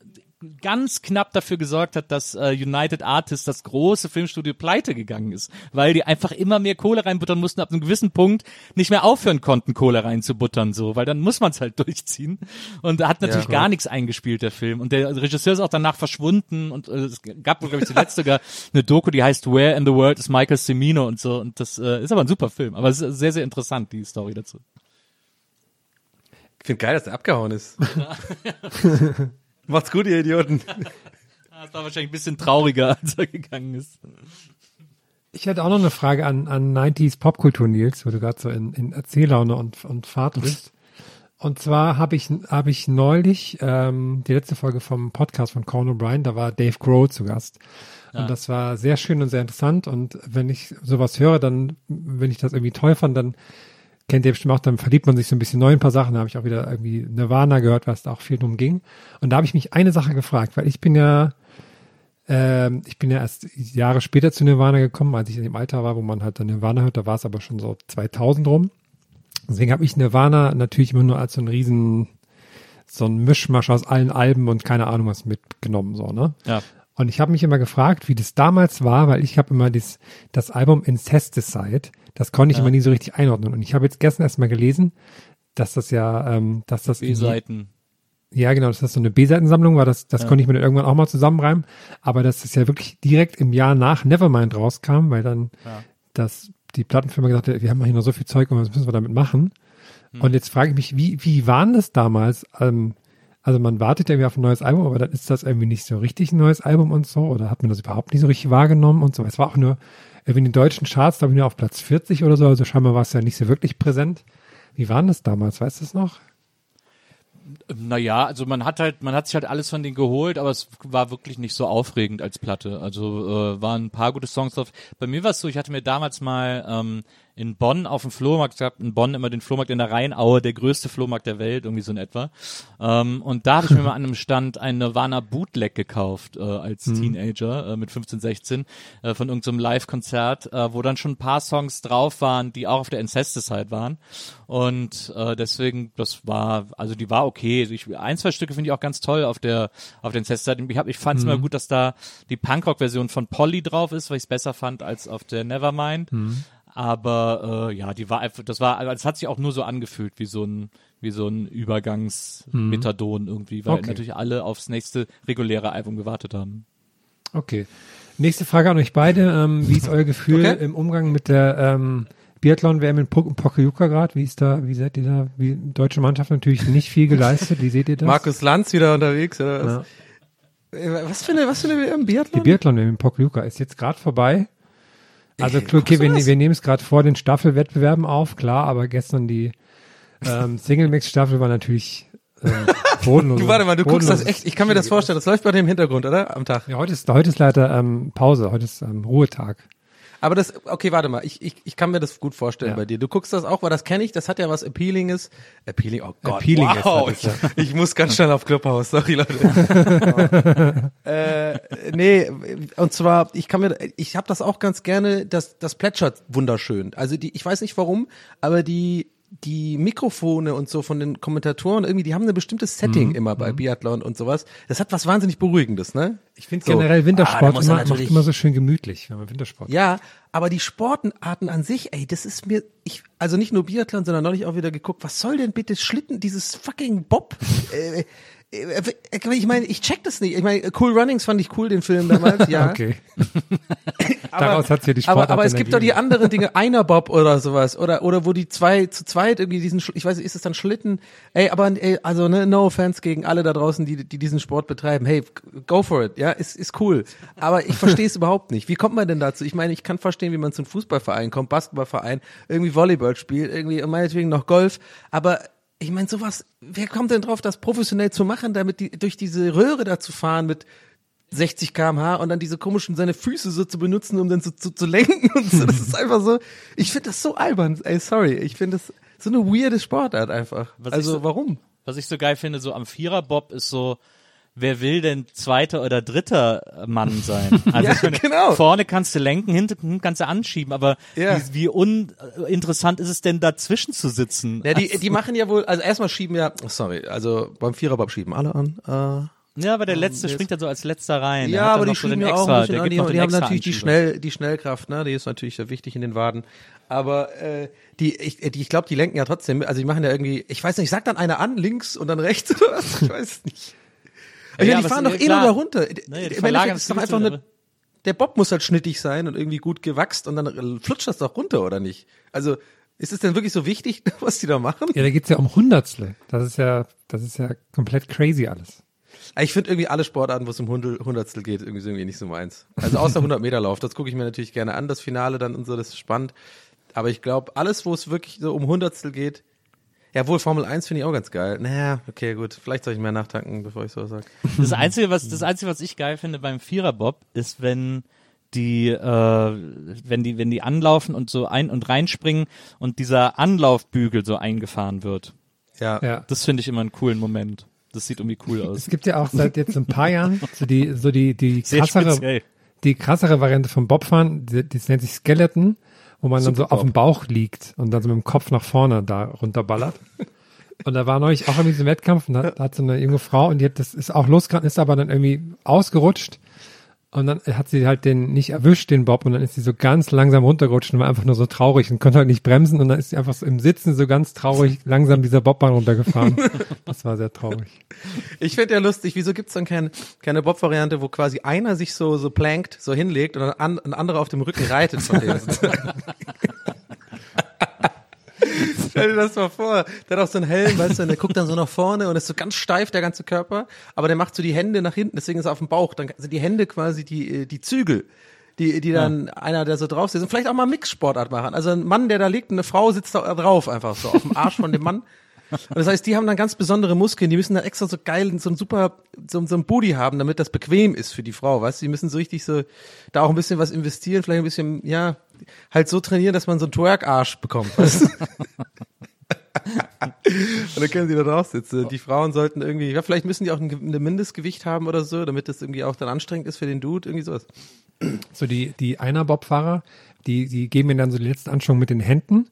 ganz knapp dafür gesorgt hat, dass äh, United Artists, das große Filmstudio, pleite gegangen ist, weil die einfach immer mehr Kohle reinbuttern mussten, ab einem gewissen Punkt nicht mehr aufhören konnten, Kohle reinzubuttern, so, weil dann muss man es halt durchziehen. Und da hat natürlich Ja, gar nichts eingespielt, der Film. Und der Regisseur ist auch danach verschwunden und äh, es gab, glaube ich, zuletzt sogar eine Doku, die heißt Where in the World is Michael Cimino und so. Und das äh, ist aber ein super Film. Aber es ist sehr, sehr interessant, die Story dazu. Ich finde geil, dass der abgehauen ist. Macht's gut, ihr Idioten. Es war wahrscheinlich ein bisschen trauriger, als er gegangen ist. Ich hätte auch noch eine Frage an, an 90s Popkultur, Nils, wo du gerade so in, in Erzähllaune und, und Fahrt bist. Und zwar habe ich, hab ich neulich ähm, die letzte Folge vom Podcast von Conan O'Brien, da war Dave Grohl zu Gast. Und das war sehr schön und sehr interessant. Und wenn ich sowas höre, dann, wenn ich das irgendwie toll fand, dann kennt ihr bestimmt auch, dann verliebt man sich so ein bisschen neu in ein paar Sachen. Da habe ich auch wieder irgendwie Nirvana gehört, was da auch viel drum ging. Und da habe ich mich eine Sache gefragt, weil ich bin ja, ähm, ich bin ja erst Jahre später zu Nirvana gekommen, als ich in dem Alter war, wo man halt dann Nirvana hört, da war es aber schon so 2000 rum. Deswegen habe ich Nirvana natürlich immer nur als so ein riesen, so ein Mischmasch aus allen Alben und keine Ahnung was mitgenommen, so, ne? Ja. Und ich habe mich immer gefragt, wie das damals war, weil ich habe immer das, das Album Incesticide, das konnte ich immer nie so richtig einordnen. Und ich habe jetzt gestern erst mal gelesen, dass das ja, ähm, dass das B-Seiten. ja, genau, dass das so eine B-Seitensammlung war, das, das konnte ich mir dann irgendwann auch mal zusammenreimen. Aber dass das ja wirklich direkt im Jahr nach Nevermind rauskam, weil dann das, die Plattenfirma gesagt hat, wir haben hier noch so viel Zeug und was müssen wir damit machen? Und jetzt frage ich mich, wie, wie waren das damals? Ähm, also man wartet irgendwie auf ein neues Album, aber dann ist das irgendwie nicht so richtig ein neues Album und so, oder hat man das überhaupt nicht so richtig wahrgenommen und so. Es war auch nur, irgendwie in den deutschen Charts, glaube ich, nur auf Platz 40 oder so, also scheinbar war es ja nicht so wirklich präsent. Wie waren das damals, weißt du es noch? Naja, also man hat halt, man hat sich halt alles von denen geholt, aber es war wirklich nicht so aufregend als Platte. Also äh, waren ein paar gute Songs drauf. Bei mir war es so, ich hatte mir damals mal ähm, in Bonn auf dem Flohmarkt, es gab in Bonn immer den Flohmarkt in der Rheinaue, der größte Flohmarkt der Welt, irgendwie so in etwa. Ähm, und da habe ich mir mal an einem Stand ein Nirvana Bootleg gekauft äh, als Teenager äh, mit 15, 16 äh, von irgendeinem Live-Konzert, äh, wo dann schon ein paar Songs drauf waren, die auch auf der Incesticide waren. Und äh, deswegen, das war, also die war okay. Ich, ein, zwei Stücke finde ich auch ganz toll auf der auf der Incesticide. Ich, hab, ich fand es immer gut, dass da die Punkrock-Version von Polly drauf ist, weil ich es besser fand als auf der Nevermind. Aber äh, ja, die war einfach, das war, also es hat sich auch nur so angefühlt wie so ein, wie so ein Übergangsmethadon irgendwie, weil Okay. natürlich alle aufs nächste reguläre Album gewartet haben. Okay. Nächste Frage an euch beide. Ähm, wie ist euer Gefühl Okay. im Umgang mit der ähm, Biathlon-WM in Po- Pokljuka gerade? Wie ist da, wie seid ihr da? Wie deutsche Mannschaft natürlich nicht viel geleistet. Wie seht ihr das? Markus Lanz wieder unterwegs, oder was? Äh, Was für eine, was für eine WM? Die Biathlon? Biathlon-WM in Pokljuka ist jetzt gerade vorbei. Also okay, du wir, das? wir nehmen es gerade vor den Staffelwettbewerben auf, klar, aber gestern die ähm, Single-Mix-Staffel war natürlich ähm, bodenlos. Du, warte mal, du guckst das echt, ich kann mir das vorstellen, das läuft bei dir im Hintergrund, oder? Am Tag. Ja, heute ist, heute ist leider ähm, Pause, heute ist ähm, Ruhetag. Aber das, okay, warte mal, ich, ich, ich kann mir das gut vorstellen Ja. bei dir. Du guckst das auch, weil das kenne ich, das hat ja was Appealinges. Appealing, oh Gott, Appealing ist wow. ja. ich, ich muss ganz schnell auf Clubhouse, sorry Leute. äh, nee, und zwar, ich kann mir, ich habe das auch ganz gerne, das, das plätschert wunderschön. Also die, ich weiß nicht warum, aber die, die Mikrofone und so von den Kommentatoren, irgendwie, die haben ein bestimmtes Setting Mhm, immer bei Biathlon und sowas. Das hat was wahnsinnig Beruhigendes, ne? Ich finde So. generell Ah, Wintersport er immer, macht immer so schön gemütlich, wenn man Wintersport Ja, aber die Sportarten an sich, ey, das ist mir, ich, also nicht nur Biathlon, sondern neulich auch wieder geguckt, was soll denn bitte Schlitten, dieses fucking Bob? äh, ich meine, ich check das nicht. Ich meine, Cool Runnings fand ich cool, den Film damals, ja. Okay. Daraus hat ja die aber, Sportart aber es gibt doch die anderen Dinge, einer Bob oder sowas, oder, oder wo die zwei zu zweit irgendwie diesen, ich weiß nicht, ist es dann Schlitten? Ey, aber, ey, also, ne, no offense gegen alle da draußen, die, die diesen Sport betreiben. Hey, go for it, ja, ist, ist cool. Aber ich verstehe es überhaupt nicht. Wie kommt man denn dazu? Ich meine, ich kann verstehen, wie man zu einem Fußballverein kommt, Basketballverein, irgendwie Volleyball spielt, irgendwie, und meinetwegen noch Golf, aber, ich meine, sowas, wer kommt denn drauf, das professionell zu machen, damit die, durch diese Röhre da zu fahren mit 60 km/h und dann diese komischen, seine Füße so zu benutzen, um dann so zu, zu lenken und so. Das ist einfach so, ich finde das so albern, ey, sorry. Ich finde das so eine weirde Sportart einfach. Was also, so- warum? Was ich so geil finde, so am Viererbob ist so, wer will denn zweiter oder dritter Mann sein? Also Ja, meine, genau. vorne kannst du lenken, hinten kannst du anschieben, aber Ja. wie, wie uninteressant ist es denn dazwischen zu sitzen? Ja, die, die machen ja wohl, also erstmal schieben ja, oh, sorry, also beim Viererbob schieben alle an. Äh, Ja, aber der letzte springt dann so als letzter rein. Ja, aber die schieben ja auch extra, ein bisschen an. Die, die haben natürlich die. Schnell, die Schnellkraft, ne? Die ist natürlich sehr wichtig in den Waden. Aber äh, die, ich, die, ich glaube, die lenken ja trotzdem. Also die machen ja irgendwie, ich weiß nicht, sagt dann einer an, links und dann rechts oder was? Ich weiß es nicht. Ja, Ja, die fahren doch eh nur da runter. Naja, Im Endeffekt ist doch einfach eine, der Bob muss halt schnittig sein und irgendwie gut gewachst und dann flutscht das doch runter, oder nicht? Also, ist es denn wirklich so wichtig, was die da machen? Ja, da geht's ja um Hundertstel. Das ist ja, das ist ja komplett crazy alles. Ich finde irgendwie alle Sportarten, wo es um Hundel, Hundertstel geht, irgendwie, so irgendwie nicht so meins. Also außer 100 Meter Lauf, das gucke ich mir natürlich gerne an, das Finale dann und so, das ist spannend. Aber ich glaube, alles, wo es wirklich so um Hundertstel geht, ja, wohl Formel 1 finde ich auch ganz geil. Naja, okay, gut. Vielleicht soll ich mehr nachtanken, bevor ich so sage. Das einzige, was das einzige, was ich geil finde beim Viererbob, ist, wenn die, äh, wenn die, wenn die anlaufen und so ein und reinspringen und dieser Anlaufbügel so eingefahren wird. Ja. Ja. Das finde ich immer einen coolen Moment. Das sieht irgendwie cool Es aus. gibt ja auch seit jetzt ein paar Jahren so die, so die, die Sehr krassere, speziell. die krassere Variante vom Bobfahren, die, das nennt sich Skeleton, wo man dann so auf dem Bauch liegt und dann so mit dem Kopf nach vorne da runterballert. Und da war neulich auch irgendwie so ein Wettkampf und da da hat so eine junge Frau und die hat, das ist auch losgerannt, ist aber dann irgendwie ausgerutscht und dann hat sie halt den nicht erwischt, den Bob, und dann ist sie so ganz langsam runtergerutscht und war einfach nur so traurig und konnte halt nicht bremsen und dann ist sie einfach so im Sitzen so ganz traurig langsam dieser Bobbahn runtergefahren. Das war sehr traurig. Ich finde ja lustig, wieso gibt's dann keine, keine Bob-Variante, wo quasi einer sich so, so plankt, so hinlegt und an, ein anderer auf dem Rücken reitet von dem. Stell dir das mal vor. Der hat auch so einen Helm, weißt du, und der guckt dann so nach vorne und ist so ganz steif, der ganze Körper, aber der macht so die Hände nach hinten, deswegen ist er auf dem Bauch. Dann sind die Hände quasi die, äh, die Zügel, die, die dann einer, der so drauf sitzt. Und vielleicht auch mal Mixsportart machen. Also ein Mann, der da liegt und eine Frau sitzt da drauf einfach so, auf dem Arsch von dem Mann. Und das heißt, die haben dann ganz besondere Muskeln, die müssen dann extra so geil, so ein super, so, so ein Booty haben, damit das bequem ist für die Frau, weißt du? Die müssen so richtig so, da auch ein bisschen was investieren, vielleicht ein bisschen, ja, halt so trainieren, dass man so einen Twerk-Arsch bekommt, weißt? Und dann können sie da drauf sitzen. Die Frauen sollten irgendwie, ja, vielleicht müssen die auch ein, ein Mindestgewicht haben oder so, damit das irgendwie auch dann anstrengend ist für den Dude, irgendwie sowas. So die, die Einer-Bob-Fahrer, die, die geben mir dann so die letzten Anschwung mit den Händen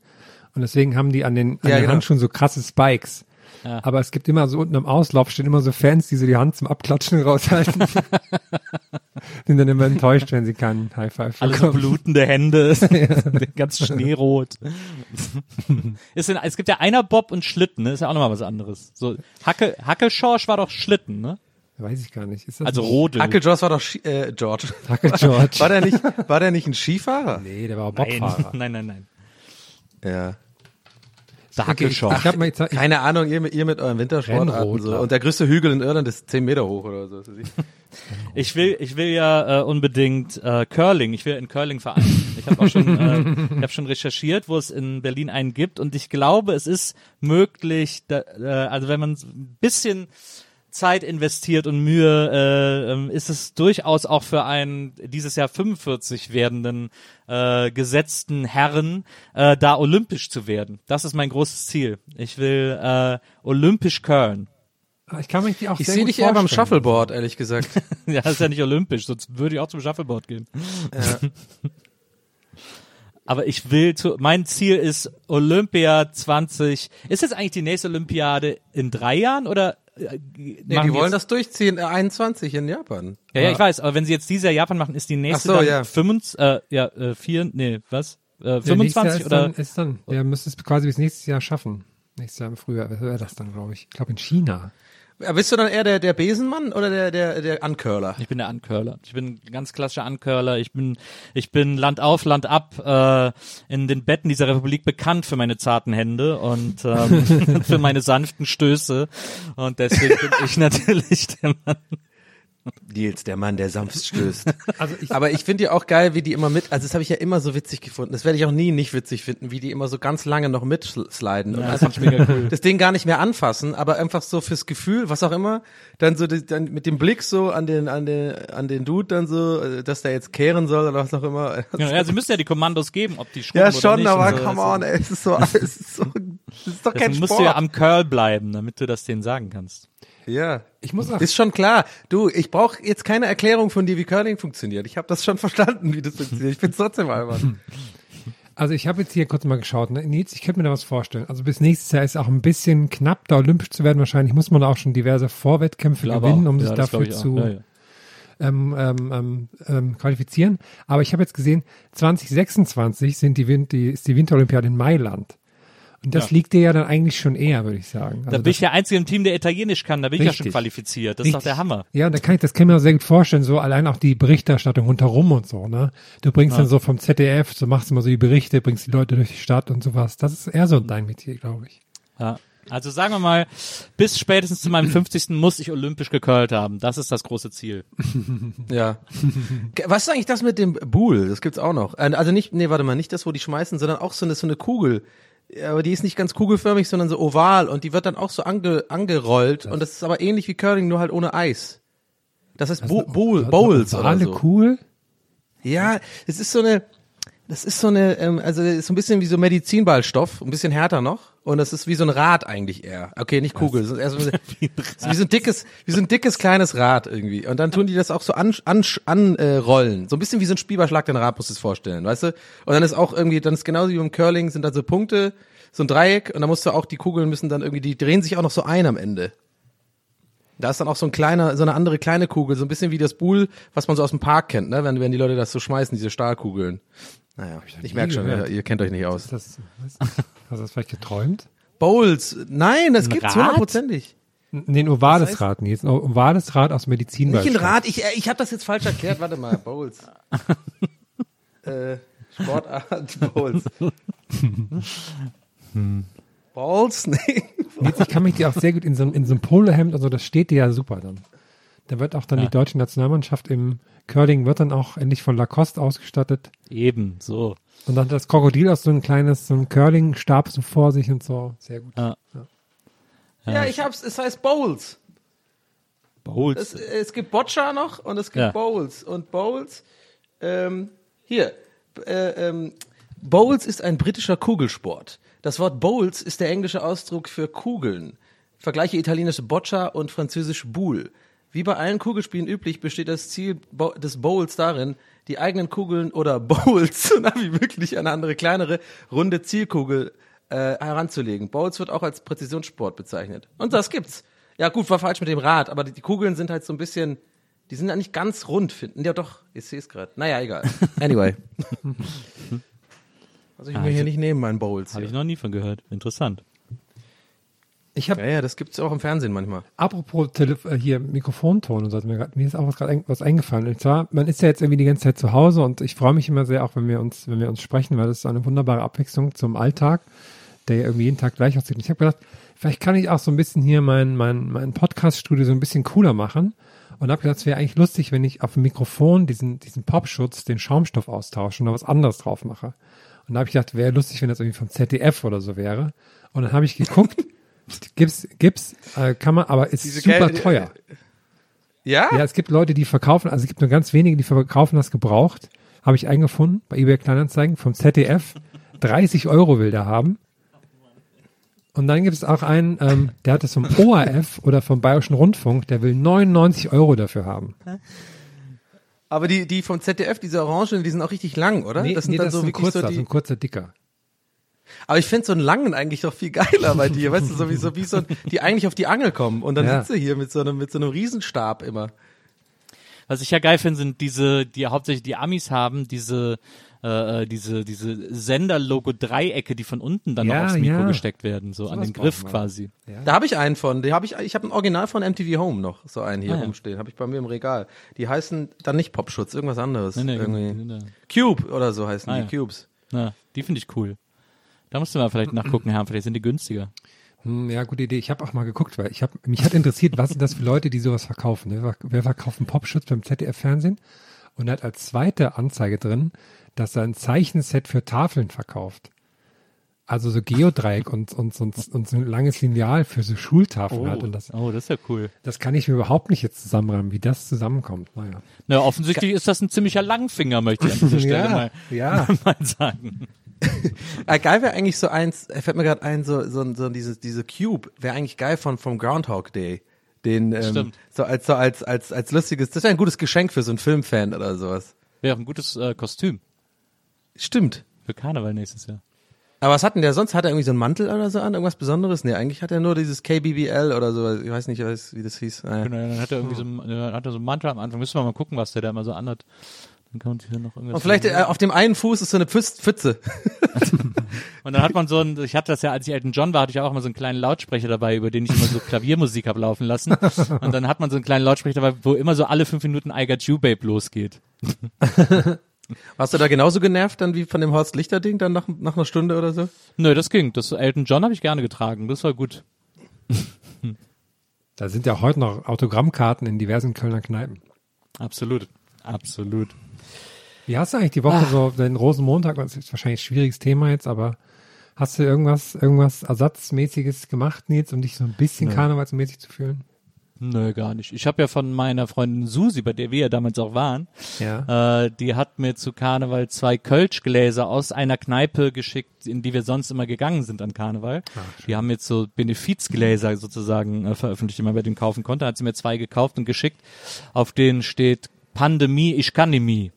und deswegen haben die an den, an Ja, den genau. Handschuhen so krasse Spikes. Aber es gibt immer so unten am Auslauf stehen immer so Fans, die so die Hand zum Abklatschen raushalten. Sind dann immer enttäuscht, wenn sie keinen High Five Alle so bekommen. blutende Hände, ganz schneerot. ist denn, es gibt ja einer Bob und Schlitten, ne? Ist ja auch nochmal was anderes. So Hacke, Hackelschorsch war doch Schlitten, ne? Weiß ich gar nicht. Ist das Also Rodel. Hackel George war doch, Ski, äh, George. Hackel George. War der nicht, war der nicht ein Skifahrer? Nee, der war nein, Bobfahrer. nein, nein, nein. Ja. Der Hackelschorsch. Ich jetzt, ich, Keine Ahnung, ihr, mit- ihr mit euren Wintersportarten so. Und der größte Hügel in Irland ist 10 Meter hoch oder so. ich. Ich will, ich will ja äh, unbedingt äh, Curling. Ich will in Curling vereinen. Ich habe auch schon, äh, ich habe schon recherchiert, wo es in Berlin einen gibt, und ich glaube, es ist möglich. Da, äh, also wenn man ein bisschen Zeit investiert und Mühe, äh, ähm, ist es durchaus auch für einen dieses Jahr 45 werdenden äh, gesetzten Herren äh, da olympisch zu werden. Das ist mein großes Ziel. Ich will äh, olympisch curlen. ich kann mich die auch Ich sehe dich eher beim. Shuffleboard, ehrlich gesagt. Ja, das ist ja nicht olympisch, sonst würde ich auch zum Shuffleboard gehen. Aber ich will zu, mein Ziel ist Olympia 20. Ist jetzt eigentlich die nächste Olympiade in drei Jahren oder? Äh, Nee, die wollen das durchziehen, äh, 21 in Japan. Ja, ja, ich weiß, aber wenn sie jetzt dieses Jahr Japan machen, ist die nächste so, dann ja. 25, äh, ja, äh, vier, nee, was? Äh, Ja, nächstes Jahr 25 ist oder? Dann, ist dann, ja, müsste es quasi bis nächstes Jahr schaffen. Nächstes Jahr im Frühjahr wäre das dann, glaube ich. Ich glaube in China. Bist du dann eher der, der Besenmann oder der, der, der Uncurler? Ich bin der Uncurler. Ich bin ein ganz klassischer Uncurler. Ich bin, ich bin Land auf, Land ab äh, in den Betten dieser Republik bekannt für meine zarten Hände und ähm, für meine sanften Stöße. Und deswegen bin ich natürlich der Mann. Nils, der Mann, der sanft stößt. Also ich, Aber ich finde ja auch geil, wie die immer mit, also das habe ich ja immer so witzig gefunden. Das werde ich auch nie nicht witzig finden, wie die immer so ganz lange noch mitsliden und einfach mega cool. das Ding gar nicht mehr anfassen, aber einfach so fürs Gefühl, was auch immer, dann so die, dann mit dem Blick so an den an den an den Dude dann so, äh, dass der jetzt kehren soll oder was auch immer. Ja, ja, sie müssen ja die Kommandos geben, ob die Ja, oder schon, nicht aber so. come on, ey, es ist so, es ist so, es ist doch kein musst Sport. du ja am Curl bleiben, damit du das denen sagen kannst. ja. Ich muss auch, Ist schon klar. Du, ich brauche jetzt keine Erklärung von dir, wie Curling funktioniert. Ich habe das schon verstanden, wie das funktioniert. Ich bin trotzdem albern. also ich habe jetzt hier kurz mal geschaut. Ne? Nils, ich könnte mir da was vorstellen. Also bis nächstes Jahr ist auch ein bisschen knapp, da olympisch zu werden. Wahrscheinlich muss man auch schon diverse Vorwettkämpfe gewinnen, um sich dafür zu Ja, ja. ähm, ähm, ähm, ähm, qualifizieren. Aber ich habe jetzt gesehen, 2026 sind die, Win die, ist die Winterolympiade in Mailand. Und das Ja. liegt dir ja dann eigentlich schon eher, würde ich sagen. Da Also bin ich der Einzige im Team, der Italienisch kann. Da bin ich ja schon Richtig. qualifiziert. Das ist doch Richtig. der Hammer. Ja, und da kann ich, das kann ich mir auch sehr gut vorstellen, so allein auch die Berichterstattung rundherum und so, ne? Du bringst dann so vom ZDF, so machst immer so die Berichte, bringst die Leute durch die Stadt und sowas. Das ist eher so dein Metier, glaube ich. Ja. Also sagen wir mal, bis spätestens zu meinem 50. muss ich olympisch gecurlt haben. Das ist das große Ziel. Ja. Was ist eigentlich das mit dem Buhl? Das gibt's auch noch. Äh, Also nicht, nee, warte mal, nicht das, wo die schmeißen, sondern auch so eine, so eine Kugel. Aber die ist nicht ganz kugelförmig, sondern so oval und die wird dann auch so ange, angerollt und das ist aber ähnlich wie Curling, nur halt ohne Eis. Das heißt Bo Bowl, Bowls oder Alle so. cool. Ja, es ist so eine, das ist so eine, ähm, also ist so ein bisschen wie so Medizinballstoff, ein bisschen härter noch. Und das ist wie so ein Rad eigentlich eher. Okay, nicht Kugel, es ist eher so, ist wie so ein dickes, wie so ein dickes kleines Rad irgendwie. Und dann tun die das auch so an, an, an äh, rollen. So ein bisschen wie so ein Spielballschlag, den Rad musst du es vorstellen, weißt du? Und dann ist auch irgendwie, dann ist genauso wie beim Curling, sind da so Punkte, so ein Dreieck, und dann musst du auch, die Kugeln müssen dann irgendwie, die drehen sich auch noch so ein am Ende. Da ist dann auch so ein kleiner, so eine andere kleine Kugel, so ein bisschen wie das Buhl, was man so aus dem Park kennt, ne? Wenn, wenn die Leute das so schmeißen, diese Stahlkugeln. Naja, ich merke schon, ihr, ihr kennt euch nicht aus. Das, was, hast du das vielleicht geträumt? Bowls, nein, das gibt's Rad? hundertprozentig. Nee, ein ovales Rad, Nils. Ein ovales Rad aus Medizinball. Nicht ein Rad, ich, äh, ich habe das jetzt falsch erklärt, warte mal, Bowls. äh, Sportart, Bowls. Balls? Nee. Nils, ich kann mich dir auch sehr gut in so, einem- in so einem Polohemd und so, das steht dir ja super dann. Da wird auch dann die deutsche Nationalmannschaft im Curling wird dann auch endlich von Lacoste ausgestattet. Eben, so. Und dann hat das Krokodil auch so ein kleines, so ein Curling-Stab so vor sich und so. Sehr gut. Ja. Ja, ich hab's, es heißt Bowls. Bowls. Es, es gibt Boccia noch und es gibt Ja. Bowls. Und Bowls, ähm, hier, äh, ähm, Bowls ist ein britischer Kugelsport. Das Wort Bowls ist der englische Ausdruck für Kugeln. Vergleiche italienische Boccia und französisch Boule. Wie bei allen Kugelspielen üblich besteht das Ziel des Bowls darin, die eigenen Kugeln oder Bowls, na wie wirklich eine andere kleinere, runde Zielkugel äh, heranzulegen. Bowls wird auch als Präzisionssport bezeichnet. Und das gibt's. Ja gut, war falsch mit dem Rad, aber die, die Kugeln sind halt so ein bisschen, die sind ja nicht ganz rund finden. Ja doch, ich sehe es gerade. Naja, egal. Anyway. Also ich will hier nicht nehmen, meinen Bowls. Habe ich noch nie von gehört. Interessant. Ich habe Ja, ja, das gibt's auch im Fernsehen manchmal. Apropos Telef äh, hier Mikrofonton und so, mir, grad, mir ist auch was gerade was eingefallen. Und zwar, man ist ja jetzt irgendwie die ganze Zeit zu Hause und ich freue mich immer sehr, auch wenn wir uns, wenn wir uns sprechen, weil das ist eine wunderbare Abwechslung zum Alltag, der ja irgendwie jeden Tag gleich aussieht. Und ich habe gedacht, vielleicht kann ich auch so ein bisschen hier mein, mein, mein Podcast-Studio so ein bisschen cooler machen. Und habe gedacht, es wäre eigentlich lustig, wenn ich auf dem Mikrofon diesen, diesen Popschutz, den Schaumstoff austausche und da was anderes drauf mache. Und da habe ich gedacht, wäre lustig, wenn das irgendwie vom ZDF oder so wäre. Und dann habe ich geguckt, gibt's, gibt's, äh, kann man, aber ist Diese super Gel- teuer. Ja? Ja, es gibt Leute, die verkaufen, also es gibt nur ganz wenige, die verkaufen das gebraucht. Habe ich eingefunden bei eBay Kleinanzeigen vom ZDF. 30 Euro will der haben. Und dann gibt es auch einen, ähm, der hat es vom ORF oder vom Bayerischen Rundfunk, der will 99 Euro dafür haben. Aber die, die vom ZDF, diese Orangen, die sind auch richtig lang, oder? Nee, das sind nee, dann das so ist ein kurzer, so so die. ein kurzer Dicker. Aber ich finde so einen langen eigentlich doch viel geiler bei dir, weißt du, so wie so, wie so ein, die eigentlich auf die Angel kommen und dann Ja. sitzt du hier mit so einem, mit so einem Riesenstab immer. Was ich ja geil finde, sind diese, die hauptsächlich die Amis haben, diese, äh, äh, diese, diese Sender-Logo-Dreiecke, die von unten dann Ja, noch aufs Mikro ja. gesteckt werden, so an Sowas den Griff quasi. Da habe ich einen von, die habe ich, ich habe ein Original von MTV Home noch, so einen hier Ah, ja. rumstehen, habe ich bei mir im Regal. Die heißen dann nicht Popschutz, irgendwas anderes. Nee, nee, Irgendwie. nee. Cube oder so heißen Ah, die, ja. Cubes. Na, die finde ich cool. Da musst du mal vielleicht nachgucken, Herr, vielleicht sind die günstiger. Hm, ja, gute Idee. Ich habe auch mal geguckt, weil ich habe mich hat interessiert, was sind das für Leute, die sowas verkaufen. Wer, wer verkauft einen Popschutz beim ZDF-Fernsehen? Und er hat als zweite Anzeige drin, dass er ein Zeichenset für Tafeln verkauft. Also so Geodreieck und, und, und, und so ein langes Lineal für so Schultafeln hat. Und das, oh, das ist ja cool. das kann ich mir überhaupt nicht jetzt zusammenreimen, wie das zusammenkommt. Naja. Na, offensichtlich ist das ein ziemlicher Langfinger, möchte ich an dieser Stelle Ja, mal, ja. mal sagen. Äh, geil wäre eigentlich so eins, äh, fällt mir gerade ein, so, so, so diese, diese Cube wäre eigentlich geil von vom Groundhog Day. Den, ähm, Stimmt. so als, so als, als, als lustiges, das wäre ein gutes Geschenk für so einen Filmfan oder sowas. Wäre ein gutes äh, Kostüm Stimmt. für Karneval nächstes Jahr. Aber was hat denn der sonst? Hat er irgendwie so einen Mantel oder so an? Irgendwas Besonderes? Nee, eigentlich hat er nur dieses KBBL oder so. Ich weiß nicht, wie das hieß. Naja. Genau, dann hat er irgendwie so, einen- dann hat er so einen Mantel am Anfang. Müssen wir mal gucken, was der da immer so anhat. Dann kann man sich hier noch irgendwas. Und vielleicht äh, auf dem einen Fuß ist so eine Pfütze. Pfütze. Und dann hat man so ein, ich hatte das ja, als ich Elton John war, hatte ich auch immer so einen kleinen Lautsprecher dabei, über den ich immer so Klaviermusik habe laufen lassen. Und dann hat man so einen kleinen Lautsprecher dabei, wo immer so alle fünf Minuten I Got You Babe losgeht. Warst du da genauso genervt dann wie von dem Horst Lichter Ding dann nach, nach einer Stunde oder so? Nö, das ging. Das Elton John habe ich gerne getragen. Das war gut. Da sind ja heute noch Autogrammkarten in diversen Kölner Kneipen. Absolut. Absolut. Wie hast du eigentlich die Woche so den Rosenmontag? Das ist wahrscheinlich ein schwieriges Thema jetzt, aber hast du irgendwas, irgendwas Ersatzmäßiges gemacht, Nils, um dich so ein bisschen karnevalsmäßig zu fühlen? Nö, gar nicht. Ich habe ja von meiner Freundin Susi, bei der wir ja damals auch waren, Ja. äh, die hat mir zu Karneval zwei Kölschgläser aus einer Kneipe geschickt, in die wir sonst immer gegangen sind an Karneval. die haben jetzt so Benefizgläser sozusagen äh, veröffentlicht, die man bei denen kaufen konnte. Hat sie mir zwei gekauft und geschickt, auf denen steht Pandemie, ich kann nie.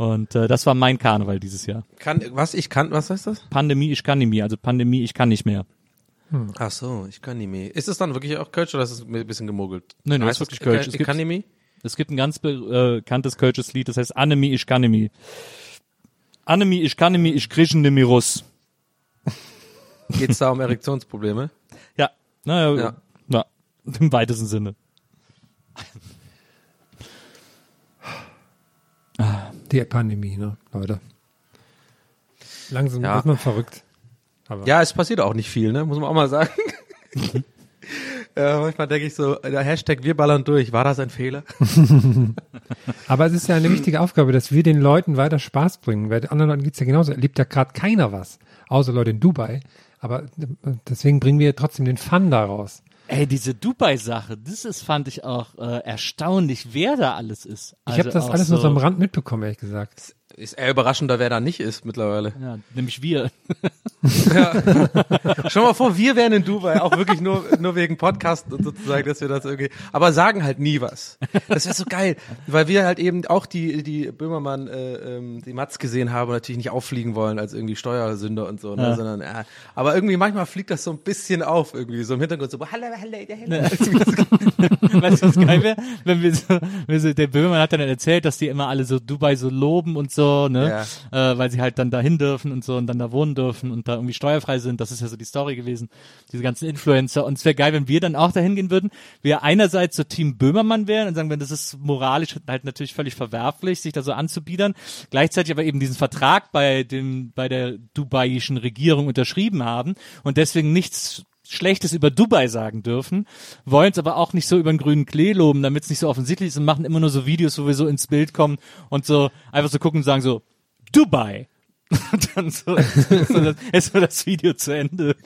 Und äh, das war mein Karneval dieses Jahr. Kann, was ich kann, was heißt das? Pandemie, ich kann nie mehr. Also Pandemie, ich kann nicht mehr. Ach so, ich kann nicht mehr. Ist es dann wirklich auch Kölsch oder ist es ein bisschen gemogelt? Nee, nee, Heißt ist wirklich es, Kölsch. Es Ich gibt- kann nicht mehr? Es gibt ein ganz äh, bekanntes kölsches Lied, das heißt Anemi, ich kann mi. Anemi, ich kann mi, ich kriege mi Russ. Geht's da um Erektionsprobleme? Ja, naja, Ja. ja. ja, im weitesten Sinne. Die Pandemie, ne, Leute. Langsam Ja. wird man verrückt. Aber Ja, es passiert auch nicht viel, ne? Muss man auch mal sagen. äh, manchmal denke ich so, der Hashtag wir ballern durch, war das ein Fehler? Aber es ist ja eine wichtige Aufgabe, dass wir den Leuten weiter Spaß bringen. Weil den anderen Leuten geht's ja genauso. Erlebt ja gerade keiner was. Außer Leute in Dubai. Aber äh, deswegen bringen wir trotzdem den Fun daraus. Ey, diese Dubai-Sache, das ist, fand ich auch äh, erstaunlich, wer da alles ist. Ich habe Also das alles nur so am Rand mitbekommen, ehrlich gesagt. Ist eher überraschender, wer da nicht ist mittlerweile. Ja, nämlich wir. Schau mal vor, wir wären in Dubai, auch wirklich nur, nur wegen Podcast und sozusagen, dass wir das irgendwie, aber sagen halt nie was. Das wäre so geil, weil wir halt eben auch die, die Böhmermann, äh, ähm, die Mats gesehen haben und natürlich nicht auffliegen wollen als irgendwie Steuersünder und so, ne, Ja. sondern, ja, aber irgendwie manchmal fliegt das so ein bisschen auf irgendwie, so im Hintergrund so, hallo, hallo, hallo. weißt du, was geil wäre? Wenn wir so, wenn so, der Böhmermann hat dann erzählt, dass die immer alle so Dubai so loben und so, ne? Äh, weil sie halt dann dahin dürfen und so und dann da wohnen dürfen und da irgendwie steuerfrei sind. Das ist ja so die Story gewesen. Diese ganzen Influencer. Und es wäre geil, wenn wir dann auch dahin gehen würden. Wir einerseits so Team Böhmermann wären und sagen, wenn das ist moralisch halt natürlich völlig verwerflich, sich da so anzubiedern. Gleichzeitig aber eben diesen Vertrag bei dem, bei der dubaiischen Regierung unterschrieben haben und deswegen nichts Schlechtes über Dubai sagen dürfen, wollen es aber auch nicht so über den grünen Klee loben, damit es nicht so offensichtlich ist und machen immer nur so Videos, wo wir so ins Bild kommen und so einfach so gucken und sagen so, Dubai. Und dann so, ist so das, ist so das Video zu Ende.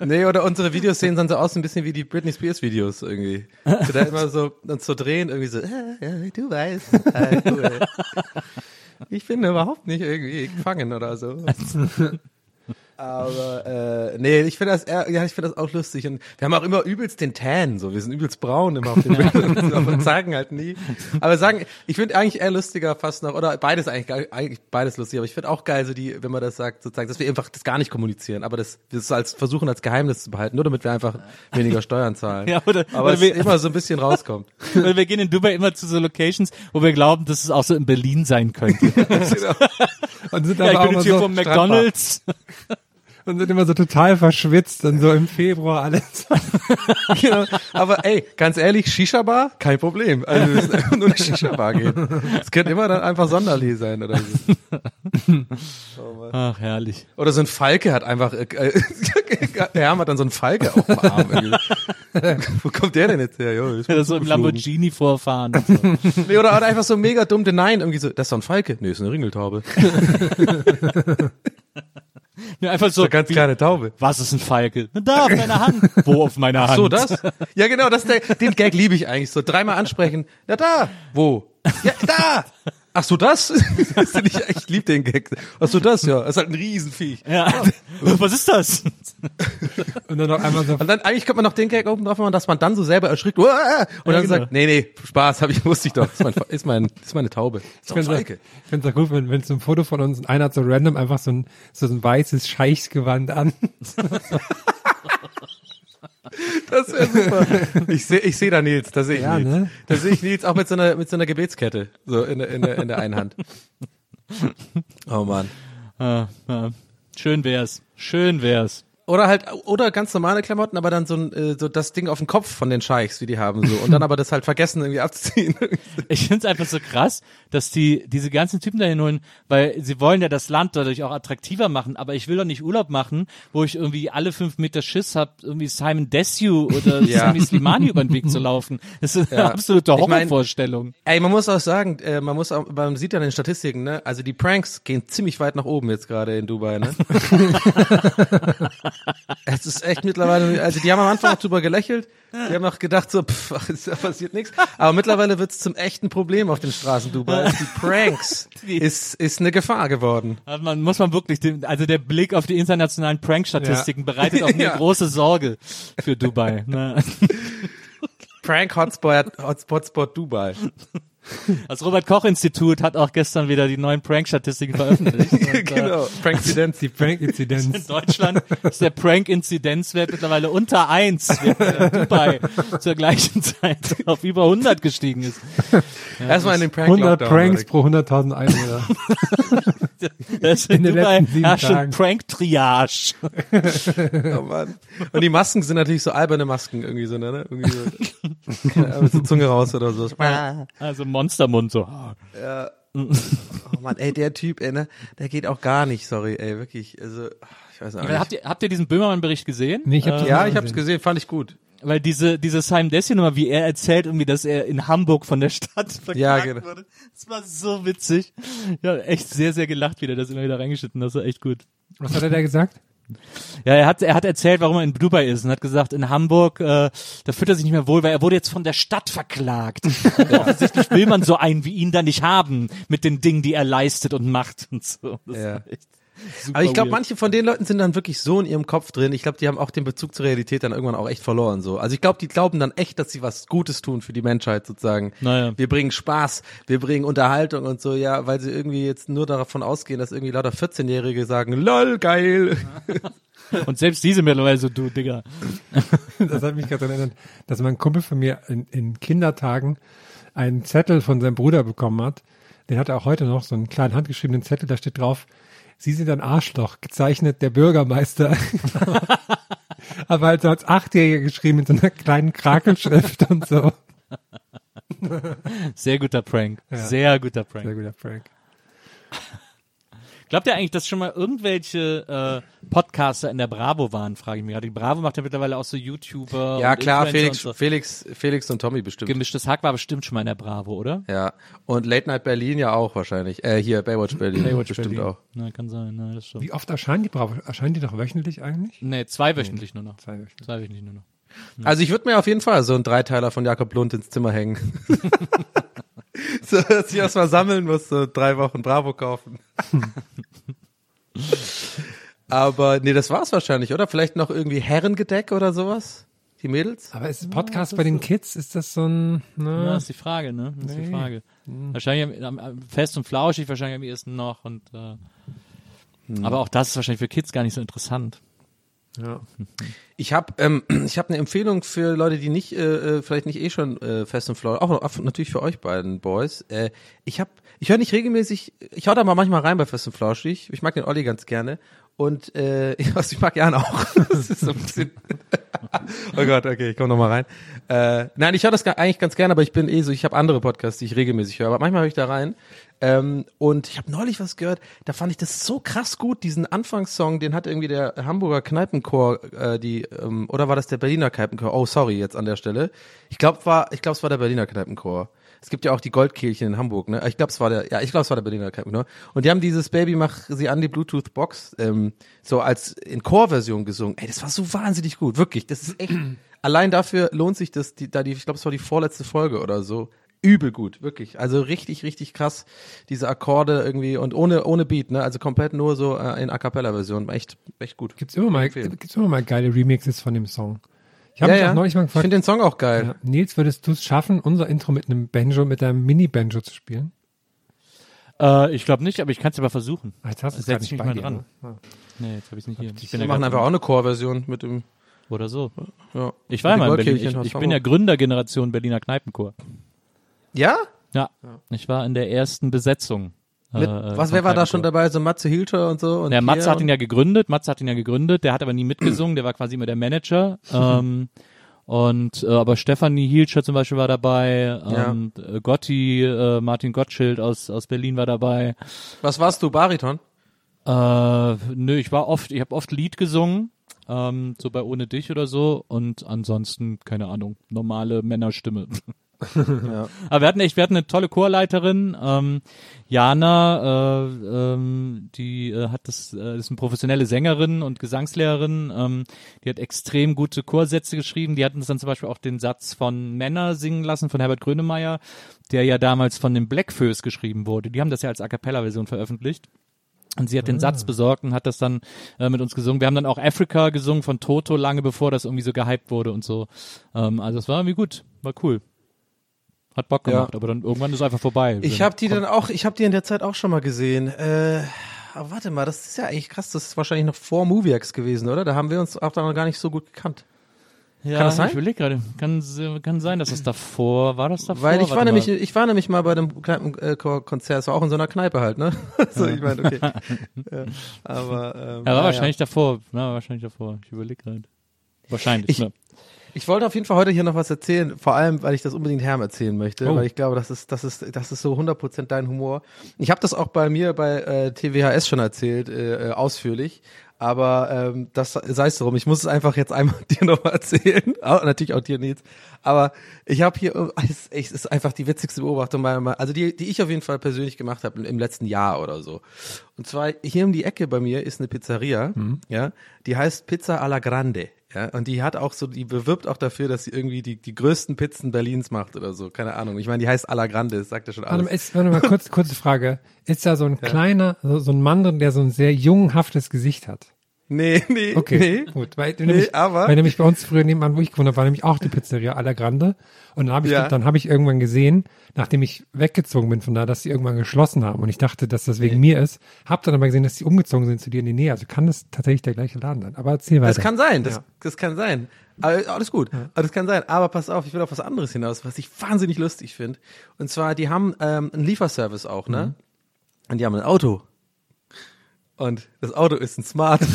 Nee, oder unsere Videos sehen dann so aus, ein bisschen wie die Britney Spears Videos irgendwie. So da immer so, uns so drehen, irgendwie so, äh, du weißt, äh, cool. Ich bin überhaupt nicht irgendwie gefangen oder so. Aber äh, nee, ich finde das eher, ja, ich finde das auch lustig und wir haben auch immer übelst den Tan, so wir sind übelst braun immer auf den Bildern, aber sagen halt nie. Aber sagen, ich finde eigentlich eher lustiger fast noch oder beides eigentlich, eigentlich beides lustig, aber ich finde auch geil so die, wenn man das sagt, sozusagen, dass wir einfach das gar nicht kommunizieren, aber das wir es als versuchen als Geheimnis zu behalten, nur damit wir einfach weniger Steuern zahlen. Ja, oder- aber oder es wir- immer so ein bisschen rauskommt. Weil wir gehen in Dubai immer zu so Locations, wo wir glauben, dass es auch so in Berlin sein könnte. Und sind ja, ich bin jetzt hier so, vom McDonalds. Und sind immer so total verschwitzt und so im Februar alles. genau. Aber ey, ganz ehrlich, Shisha-Bar, kein Problem. Also wir müssen einfach nur eine Shisha-Bar gehen. Es könnte immer dann einfach Sonderlee sein oder so. Ach, herrlich. Oder so ein Falke hat einfach, äh, äh, der Herm hat dann so einen Falke auf dem Arm. irgendwie. Wo kommt der denn jetzt her? Jo, ist das so im. Lamborghini vorfahren. So. Nee, oder, oder einfach so mega dumm Nein, irgendwie so, das ist doch ein Falke. Nee, ist eine Ringeltaube. Ja, einfach so, So ganz wie, kleine Taube. was ist ein Falke? Na, Da, auf meiner Hand. Wo auf meiner Hand? So, das? Ja, genau, das der, den Gag liebe ich eigentlich. So dreimal ansprechen. Ja, da. Wo? Ja, da. Ach so, das? ich, ich liebe den Gag. Ach so, das, ja. Das ist halt ein Riesenviech. Ja. Was ist das? Und dann noch einmal so, Und dann eigentlich könnte man noch den Gag oben drauf machen, dass man dann so selber erschrickt und dann genau. sagt, nee, nee, Spaß, hab ich, wusste ich doch. Das ist, mein, ist, mein, ist meine Taube. Ich finde es auch gut, wenn, wenn so ein Foto von uns einer hat so random einfach so ein, so ein weißes Scheichsgewand an. Das wäre super. Ich sehe ich seh da Nils, da sehe ich Ja, Nils. ne? Da sehe ich Nils auch mit so einer, mit so einer Gebetskette. So in der, in der, in der einen Hand. Oh Mann. Ah, ah. Schön wär's. Schön wär's. Oder halt, oder ganz normale Klamotten, aber dann so, ein, äh, so das Ding auf dem Kopf von den Scheichs, wie die haben, so. Und dann aber das halt vergessen, irgendwie abzuziehen. Ich find's einfach so krass, dass die diese ganzen Typen dahin holen, weil sie wollen ja das Land dadurch auch attraktiver machen, aber ich will doch nicht Urlaub machen, wo ich irgendwie alle fünf Meter Schiss hab, irgendwie Simon Desue oder Ja. Sami Slimani über den Weg zu laufen. Das ist eine Ja. absolute Ich mein- Horrorvorstellung. Ey, man muss auch sagen, äh, man muss auch, man sieht ja in den Statistiken, ne, also die Pranks gehen ziemlich weit nach oben jetzt gerade in Dubai, ne? es ist echt mittlerweile, also die haben am Anfang noch drüber gelächelt, die haben auch gedacht so, pff, es- da passiert nichts, aber mittlerweile wird's zum echten Problem auf den Straßen Dubais. Die Pranks ist, ist eine Gefahr geworden. Also man muss man wirklich, den, also der Blick auf die internationalen Prank-Statistiken bereitet auch mir Ja. große Sorge für Dubai. Ne? Prank Hotspot, Hotspot Spot Dubai. Das Robert-Koch-Institut hat auch gestern wieder die neuen Prank-Statistiken veröffentlicht. Und, äh, genau, Prank-Zidenz. Die Prank-Inzidenz. In Deutschland ist der Prank-Inzidenzwert mittlerweile unter eins, während äh, Dubai zur gleichen Zeit auf über 100 gestiegen ist. Erstmal in den Prank 100 Lockdown, Pranks pro 100.000 Einwohner. Das in, In den Dubai letzten sieben herrscht Tagen. Prank-Triage. Oh Mann. Und die Masken sind natürlich so alberne Masken irgendwie so, ne? Irgendwie so, ja, mit so Zunge raus oder so. Also Monstermund so. Oh Mann, ey, der Typ, ey, ne? Der geht auch gar nicht, sorry, ey, wirklich. Also, ich weiß auch nicht. Habt ihr, habt ihr diesen Böhmermann-Bericht gesehen? Nee, ich hab die ja, ich hab's gesehen. gesehen, fand ich gut. Weil diese, diese Simon Desio Nummer, wie er erzählt, irgendwie, dass er in Hamburg von der Stadt verklagt Ja, genau. wurde. Das war so witzig. Ja, echt sehr, sehr gelacht, wie der das immer wieder reingeschnitten hat. Das war echt gut. Was hat er da gesagt? Ja, er hat, er hat erzählt, warum er in Dubai ist und hat gesagt, in Hamburg, äh, da fühlt er sich nicht mehr wohl, weil er wurde jetzt von der Stadt verklagt. Und offensichtlich will man so einen wie ihn da nicht haben, mit den Dingen, die er leistet und macht und so. Das Ja. ist echt Aber ich glaube, manche von den Leuten sind dann wirklich so in ihrem Kopf drin. Ich glaube, die haben auch den Bezug zur Realität dann irgendwann auch echt verloren. So, also ich glaube, die glauben dann echt, dass sie was Gutes tun für die Menschheit sozusagen. Naja. Wir bringen Spaß, wir bringen Unterhaltung und so, ja, weil sie irgendwie jetzt nur davon ausgehen, dass irgendwie lauter 14-Jährige sagen, lol, geil. Und selbst diese mittlerweile so, du, Digga. Das hat mich gerade daran erinnert, dass mein Kumpel von mir in, in Kindertagen einen Zettel von seinem Bruder bekommen hat. Den hat er auch heute noch, so einen kleinen handgeschriebenen Zettel, da steht drauf, Sie sind ein Arschloch, gezeichnet der Bürgermeister. Aber halt so als Achtjähriger geschrieben mit so einer kleinen Krakelschrift und so. Sehr guter Prank. Ja. Sehr guter Prank. Sehr guter Prank. Glaubt ihr eigentlich, dass schon mal irgendwelche äh, Podcaster in der Bravo waren, frage ich mich gerade. Die Bravo macht ja mittlerweile auch so YouTuber. Ja, und klar, Influencer Felix, und so. Felix, Felix und Tommy bestimmt. Gemischtes Hack war bestimmt schon mal in der Bravo, oder? Ja. Und Late Night Berlin ja auch wahrscheinlich. Äh, hier, Baywatch Berlin. Baywatch bestimmt Berlin. auch. Na, kann sein, na, das schon. Wie oft erscheinen die Bravo? Erscheinen die doch wöchentlich eigentlich? Nee, zweiwöchentlich nur noch. Zwei wöchentlich. Zweiwöchentlich nur noch. Also ich würde mir auf jeden Fall so einen Dreiteiler von Jakob Lund ins Zimmer hängen. so, dass ich erst mal sammeln muss, so drei Wochen Bravo kaufen. Aber nee, das war's wahrscheinlich, oder? Vielleicht noch irgendwie Herrengedeck oder sowas? Die Mädels? Aber ist Podcast bei den Kids, ist das so ein, Ja, ne? ist die Frage, ne? Das ist die Nee. Frage. Wahrscheinlich am, am, fest und flauschig, wahrscheinlich am ehesten noch und äh, aber auch das ist wahrscheinlich für Kids gar nicht so interessant. Ja. Ich habe ähm, ich hab eine Empfehlung für Leute, die nicht äh, äh, vielleicht nicht eh schon äh, fest und flauschig, auch, natürlich für euch beiden Boys. Äh, ich habe ich höre nicht regelmäßig, ich hau da mal manchmal rein bei fest und flauschig. Ich mag den Olli ganz gerne und äh, was ich mag Jan auch. das ist so ein bisschen Oh Gott, okay, ich komme noch mal rein. Äh, nein, ich höre das eigentlich ganz gerne, aber ich bin eh so, ich habe andere Podcasts, die ich regelmäßig höre, aber manchmal höre ich da rein. Ähm, und ich habe neulich was gehört, da fand ich das so krass gut, diesen Anfangssong, den hat irgendwie der Hamburger Kneipenchor, äh, die, ähm, oder war das der Berliner Kneipenchor? Oh, sorry, jetzt an der Stelle. Ich glaube, war, ich glaube, es war der Berliner Kneipenchor. Es gibt ja auch die Goldkehlchen in Hamburg, ne? Ich glaube, es war der, ja, ich glaube, es war der Berliner Kneipenchor. Und die haben dieses Baby mach sie an die Bluetooth Box ähm, so als in Chorversion gesungen. Ey, das war so wahnsinnig gut, wirklich. Das ist echt. allein dafür lohnt sich das, die, da die, ich glaube, es war die vorletzte Folge oder so. Übel gut, wirklich. Also richtig, richtig krass. Diese Akkorde irgendwie und ohne ohne Beat, ne? Also komplett nur so äh, in A cappella Version, echt echt gut. Gibt's immer mal, gibt's immer mal geile Remixes von dem Song. Ich habe ja, mich ja. neulich mal ich gefragt, finde den Song auch geil. ja, Nils, würdest du es schaffen, unser Intro mit einem Banjo, mit einem Mini-Banjo zu spielen? Äh, ich glaube nicht, aber ich kann es aber versuchen. Ah, Jetzt hast du es nicht mal dir, dran. ne? Ja. Nee, jetzt habe ich es nicht hier. Ich Wir ja machen einfach auch eine Chorversion mit dem oder so. ja. Ich war mal in Berlin. Ich, ich bin ja. Gründergeneration Berliner Kneipenchor. Ja? Ja, ich war in der ersten Besetzung. Mit, äh, was vom wer war da schon dabei? So Matze Hilter und so und Der Matze hat ihn ja gegründet, Matze hat ihn ja gegründet, der hat aber nie mitgesungen, der war quasi immer der Manager. ähm, und äh, aber Stefanie Hielscher zum Beispiel war dabei, ähm, äh, Gotti, äh, Martin Gottschild aus aus Berlin war dabei. Was warst du, Bariton? Äh, nö, ich war oft, ich habe oft Lied gesungen, ähm, so bei Ohne dich oder so und ansonsten keine Ahnung, normale Männerstimme. Aber wir hatten echt, wir hatten eine tolle Chorleiterin, ähm, Jana, äh, ähm, die äh, hat das, äh, ist eine professionelle Sängerin und Gesangslehrerin, ähm, die hat extrem gute Chorsätze geschrieben. Die hatten uns dann zum Beispiel auch den Satz von Männer singen lassen von Herbert Grönemeyer, der ja damals von den Blackfoes geschrieben wurde. Die haben das ja als A cappella-Version veröffentlicht. Und sie hat den Satz besorgt und hat das dann äh, mit uns gesungen. Wir haben dann auch Africa gesungen von Toto, lange bevor das irgendwie so gehypt wurde und so. Ähm, also es war irgendwie gut, war cool. Hat Bock Ja. gemacht, aber dann irgendwann ist es einfach vorbei. Ich habe die dann auch, ich habe die in der Zeit auch schon mal gesehen. Äh, aber warte mal, das ist ja eigentlich krass. Das ist wahrscheinlich noch vor Moviex gewesen, oder? Da haben wir uns auch da noch gar nicht so gut gekannt. ja, kann das sein? Ich überlege gerade. Kann, kann sein, dass es davor, war das davor? Weil ich war Warte nämlich, mal. ich war nämlich mal bei dem Kneipenkonzert, es war auch in so einer Kneipe halt, ne? so, ich meine, okay. ja, aber ähm, Ja, war naja. wahrscheinlich davor. Ja, wahrscheinlich davor. Ich überlege gerade. Wahrscheinlich, Ich- ne? Ich wollte auf jeden Fall heute hier noch was erzählen, vor allem, weil ich das unbedingt Herm erzählen möchte, Oh. weil ich glaube, das ist, das ist, das ist so 100% dein Humor. Ich habe das auch bei mir bei äh, TWHS schon erzählt, äh, äh, ausführlich, Aber ähm, das sei es drum. Ich muss es einfach jetzt einmal dir nochmal erzählen. Auch, natürlich auch dir, Nils. Aber ich habe hier, oh, es es ist einfach die witzigste Beobachtung, meiner also die, die ich auf jeden Fall persönlich gemacht habe im letzten Jahr oder so. Und zwar hier um die Ecke bei mir ist eine Pizzeria, ja, die heißt Pizza alla Grande. Ja, und die hat auch so, die bewirbt auch dafür, dass sie irgendwie die, die größten Pizzen Berlins macht oder so. Keine Ahnung. Ich meine, die heißt alla Grande, das sagt ja schon Warte alles. mal, ist, warte mal kurz, kurze Frage. Ist da so ein kleiner, so, so ein Mann drin, der so ein sehr jungenhaftes Gesicht hat? Nee, nee, Okay, nee. gut. Weil, nämlich, aber- weil nämlich bei uns früher nebenan, wo ich gewohnt habe, war nämlich auch die Pizzeria Alla Grande. Und dann habe ich, Ja. dann habe ich irgendwann gesehen, nachdem ich weggezogen bin von da, dass sie irgendwann geschlossen haben. Und ich dachte, dass das wegen mir ist. Hab dann aber gesehen, dass sie umgezogen sind zu dir in die Nähe. Also kann das tatsächlich der gleiche Laden sein. Aber erzähl weiter. Das kann sein, das, Ja. das kann sein. Aber, alles gut. Aber das kann sein. Aber pass auf, ich will auf was anderes hinaus, was ich wahnsinnig lustig finde. Und zwar, die haben ähm, einen Lieferservice auch, ne? Mhm. Und die haben ein Auto. Und das Auto ist ein Smart. das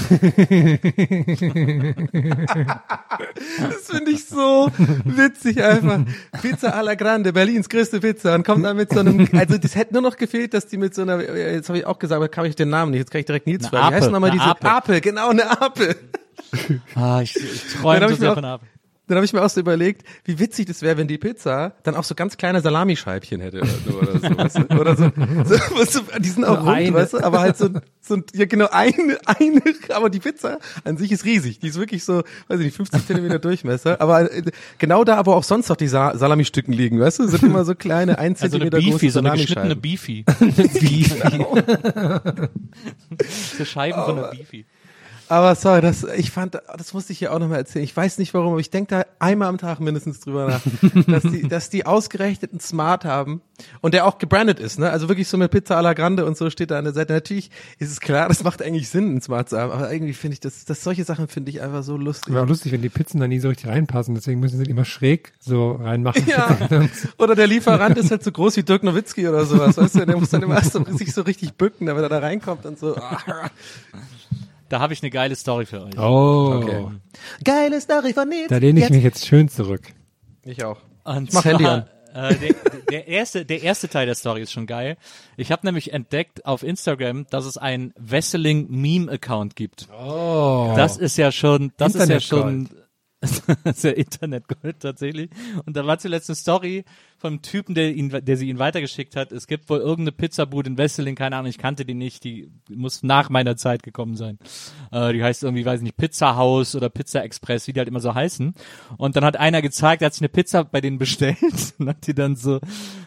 finde ich so witzig einfach. Pizza alla Grande, Berlins größte Pizza. Und kommt dann mit so einem, also das hätte nur noch gefehlt, dass die mit so einer, jetzt habe ich auch gesagt, aber kam ich den Namen nicht, jetzt kann ich direkt Nils fragen. Wie heißt Ape, nochmal diese Ape. Apel, genau, eine Apel. Ah, ich, ich träume so sehr auch- von ab. Dann habe ich mir auch so überlegt, wie witzig das wäre, wenn die Pizza dann auch so ganz kleine Salamischeibchen hätte oder, so, oder so, weißt du? Oder so, so, so die sind auch So rund, eine. weißt du, aber halt so, ein- so ja genau eine, eine, aber die Pizza an sich ist riesig. Die ist wirklich so, weiß ich nicht, 50 Zentimeter Durchmesser, aber äh, genau da, wo auch sonst noch die Sa Salamistücken liegen, weißt du, sind immer so kleine, ein Also eine Zentimeter Beefy, große so eine geschnittene Salamischeiben. Beefy. so Scheiben von einer Beefy. Aber sorry, das, ich fand, das musste ich hier auch nochmal erzählen. Ich weiß nicht warum, aber ich denke da einmal am Tag mindestens drüber nach, dass die, dass die ausgerechnet einen Smart haben und der auch gebrandet ist, ne? Also wirklich so mit Pizza alla Grande und so steht da an der Seite. Natürlich ist es klar, das macht eigentlich Sinn, einen Smart zu haben, aber irgendwie finde ich das, das solche Sachen finde ich einfach so lustig. Auch lustig, wenn die Pizzen da nie so richtig reinpassen. Deswegen müssen sie immer schräg so reinmachen. Ja. Oder der Lieferant ist halt so groß wie Dirk Nowitzki oder sowas, weißt du? Der muss dann immer erst so, sich so richtig bücken, damit er da reinkommt und so. Da habe ich eine geile Story für euch. Oh, Okay. Geile Story von Nils. da lehne ich mich jetzt schön zurück. Ich auch. Und mach Handy an. Äh, der, der, erste, der erste Teil der Story ist schon geil. Ich habe nämlich entdeckt auf Instagram, dass es einen Wesseling Meme Account gibt. Oh. Das ist ja schon, das ist ja schon das ist ja Internetgold tatsächlich. Und da war zuletzt eine Story vom Typen, der ihn, der sie ihn weitergeschickt hat. Es gibt wohl irgendeine Pizzabude in Wesseling, keine Ahnung, ich kannte die nicht, die muss nach meiner Zeit gekommen sein. Äh, die heißt irgendwie, weiß ich nicht, Pizza House oder Pizza Express, wie die halt immer so heißen. Und dann hat einer gezeigt, der hat sich eine Pizza bei denen bestellt und hat die dann so,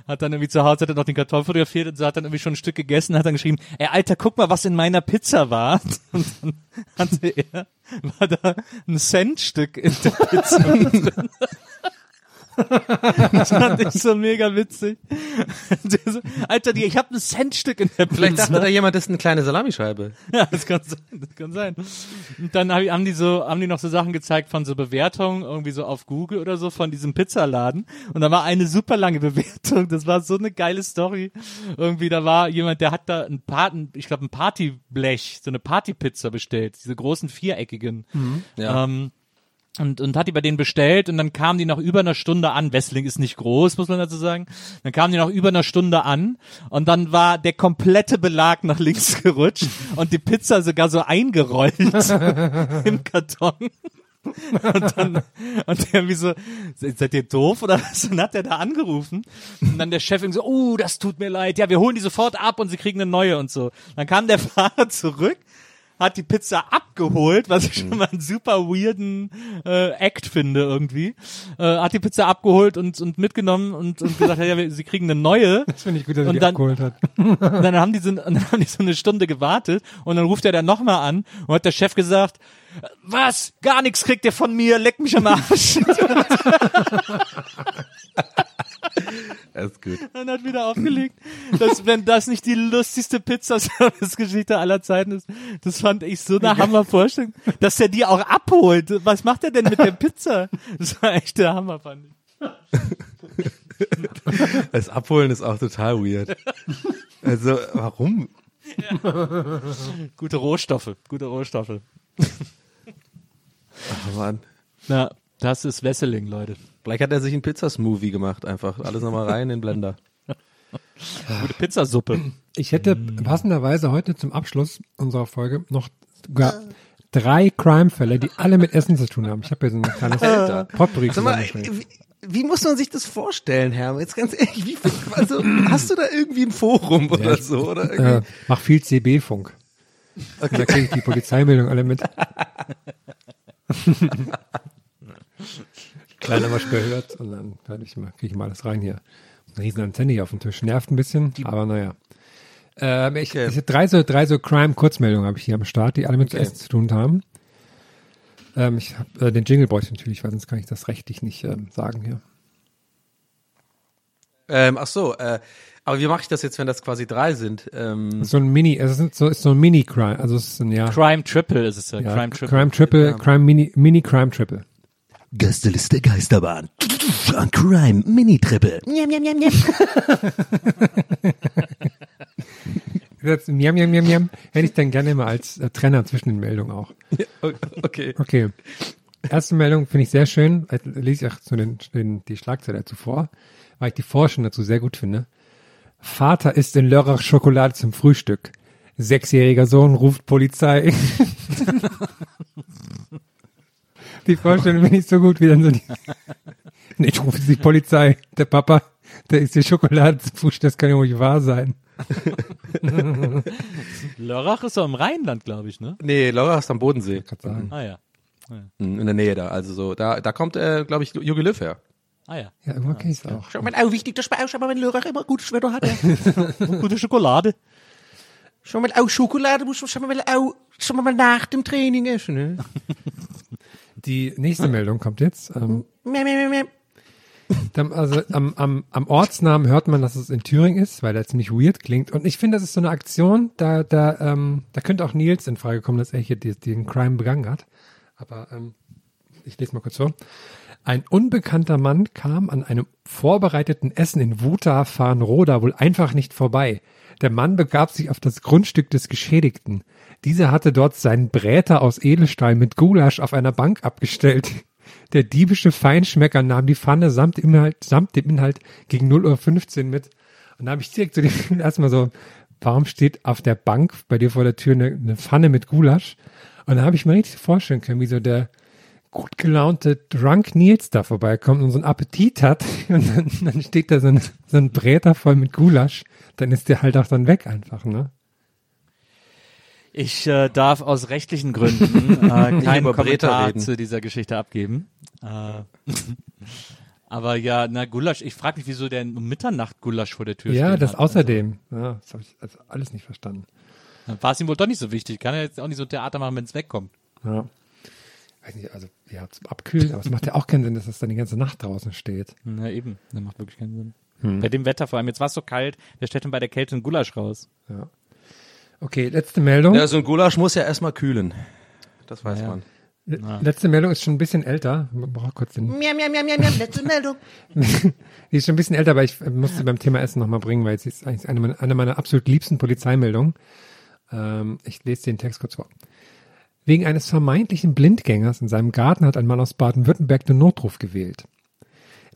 hat dann irgendwie zu Hause, hat er noch den Karton fotografiert und so hat dann irgendwie schon ein Stück gegessen, hat dann geschrieben, ey Alter, guck mal, was in meiner Pizza war. Und dann hatte er, war da ein Centstück in der Pizza drin. Das fand ich so mega witzig. Alter, ich habe ein Centstück in der Pizza. Vielleicht dachte da jemand, das ist eine kleine Salamischeibe. Ja, das kann sein, das kann sein. Und dann haben die so, haben die noch so Sachen gezeigt von so Bewertungen, irgendwie so auf Google oder so von diesem Pizzaladen. Und da war eine super lange Bewertung. Das war so eine geile Story. Irgendwie, da war jemand, der hat da ein Paten, ich glaube ein Partyblech, so eine Partypizza bestellt, diese großen viereckigen. Ja. Ähm, und, und hat die bei denen bestellt und dann kamen die nach über einer Stunde an. Wessling ist nicht groß, muss man dazu sagen. Dann kamen die nach über einer Stunde an und dann war der komplette Belag nach links gerutscht und die Pizza sogar so eingerollt im Karton. Und dann, und der wie so, seid ihr doof oder was? Und dann hat er da angerufen. Und dann der Chef irgendwie so, oh, das tut mir leid. Ja, wir holen die sofort ab und sie kriegen eine neue und so. Dann kam der Fahrer zurück, hat die Pizza abgeholt, was ich schon mal einen super weirden äh, Act finde irgendwie. Äh, hat die Pizza abgeholt und, und mitgenommen und, und gesagt, ja, wir- sie kriegen eine neue. Das finde ich gut, dass er Und die dann- abgeholt hat. Und dann haben die so, und dann haben die so eine Stunde gewartet und dann ruft er dann nochmal an und hat der Chef gesagt, was? Gar nichts kriegt ihr von mir, leck mich am Arsch. Das ist gut. und hat wieder aufgelegt. Das, wenn das nicht die lustigste Pizzaservice-Geschichte aller Zeiten ist, das fand ich so eine Hammervorstellung, dass er die auch abholt. Was macht er denn mit der Pizza? Das war echt der Hammer, fand ich. Das Abholen ist auch total weird. Also, warum? Gute Rohstoffe, gute Rohstoffe. Ach Mann. Na, das ist Wesseling, Leute. Vielleicht hat er sich einen Pizzasmoothie gemacht, einfach. Alles nochmal rein in den Blender. Gute Pizzasuppe. Ich hätte passenderweise heute zum Abschluss unserer Folge noch sogar drei Crime-Fälle, die alle mit Essen zu tun haben. Ich habe hier so ein kleines Potpourri wie, muss man sich das vorstellen, Herr? Jetzt ganz ehrlich, wie, also, hast du da irgendwie ein Forum oder so? Oder irgendwie? Äh, mach viel CB-Funk. Und Da kriege ich die Polizeimeldung alle mit. Kleiner was gehört und dann kann ich mal, kriege ich mal alles rein hier. Eine riesen Antenne hier auf dem Tisch. Nervt ein bisschen, aber naja. Ähm, ich, Okay. ich, drei so, drei so Crime-Kurzmeldungen habe ich hier am Start, die alle mit Okay. Essen zu tun haben. Ähm, ich habe äh, den Jingle brauche ich natürlich, weil sonst kann ich das rechtlich nicht ähm, sagen hier. Ähm, ach so, äh, aber wie mache ich das jetzt, wenn das quasi drei sind? Ähm, So ein Mini, es ist so, ist so ein Mini-Crime, also es ist ein ja, Crime Triple ist es ja. ja Crime Triple. Crime Triple, Crime Mini, Mini Crime Triple. Gästeliste Geisterbahn. An Crime Mini-Triple. Jetzt, miam, miam, miam, miam, hätte ich dann gerne mal als äh, Trenner zwischen den Meldungen auch. okay. Okay. Erste Meldung finde ich sehr schön. Äh, Lese ich auch so den, den, die Schlagzeile dazu vor, weil ich die Forschung dazu sehr gut finde. Vater isst in Lörrach Schokolade zum Frühstück. Sechsjähriger Sohn ruft Polizei. die Vorstellung finde ich so gut, wie dann so die, nee, ich rufe die Polizei. Der Papa, der isst die Schokolade zum Frühstück, das kann ja wohl nicht wahr sein. Lörrach ist doch im Rheinland, glaube ich, ne? Nee, Laura ist am Bodensee. Kann sagen. Ah ja. In der Nähe da. Also so, da, da kommt, äh, glaube ich, Jogi Löw her. Ah ja. Ja, irgendwann kenne ich es auch. Schau mal, auch wichtig, dass man auch schon mal wenn Lörrach immer gutes Wetter hat. Gute Schokolade. Schon mal auch Schokolade muss man schon mal auch, schon mal nach dem Training essen, ne? Die nächste Meldung kommt jetzt. Ähm, also am, am, am Ortsnamen hört man, dass es in Thüringen ist, weil der ziemlich weird klingt. Und ich finde, das ist so eine Aktion, da, da, ähm, da könnte auch Nils in Frage kommen, dass er hier die, den Crime begangen hat. Aber ähm, ich lese mal kurz vor. Ein unbekannter Mann kam an einem vorbereiteten Essen in Wuta Farnroda wohl einfach nicht vorbei. Der Mann begab sich auf das Grundstück des Geschädigten. Dieser hatte dort seinen Bräter aus Edelstahl mit Gulasch auf einer Bank abgestellt. Der diebische Feinschmecker nahm die Pfanne samt, Inhalt, samt dem Inhalt gegen 0.15 Uhr mit. Und da habe ich direkt so die, erstmal so, warum steht auf der Bank bei dir vor der Tür eine, eine Pfanne mit Gulasch? Und da habe ich mir richtig vorstellen können, wie so der gut gelaunte Drunk Nils da vorbeikommt und so einen Appetit hat. Und dann, dann steht da so ein, so ein Bräter voll mit Gulasch. Dann ist der halt auch dann weg einfach, ne? Ich äh, darf aus rechtlichen Gründen äh, keinen Kommentar zu dieser Geschichte abgeben. Äh, aber ja, na Gulasch, ich frage mich, wieso der um Mitternacht Gulasch vor der Tür Ja, stehen das hat. außerdem. Ja, das habe ich also alles nicht verstanden. Dann war es ihm wohl doch nicht so wichtig. Kann er jetzt auch nicht so Theater machen, wenn es wegkommt. Ja. Weiß nicht, also ja, zum Abkühlen, aber es macht ja auch keinen Sinn, dass das dann die ganze Nacht draußen steht. Na eben, das macht wirklich keinen Sinn. Hm. Bei dem Wetter vor allem, jetzt war es so kalt, wer stellt denn bei der Kälte einen Gulasch raus? Ja. Okay, letzte Meldung. Ja, so ein Gulasch muss ja erstmal kühlen. Das weiß Ja. man. Le- Letzte Meldung ist schon ein bisschen älter. Man braucht kurz den. Miam, miam, miam, miam, miam, letzte Meldung. Die ist schon ein bisschen älter, aber ich äh, muss sie beim Thema Essen nochmal bringen, weil sie ist eigentlich eine meiner, eine meiner absolut liebsten Polizeimeldungen. Ähm, ich lese den Text kurz vor. Wegen eines vermeintlichen Blindgängers in seinem Garten hat ein Mann aus Baden-Württemberg den Notruf gewählt.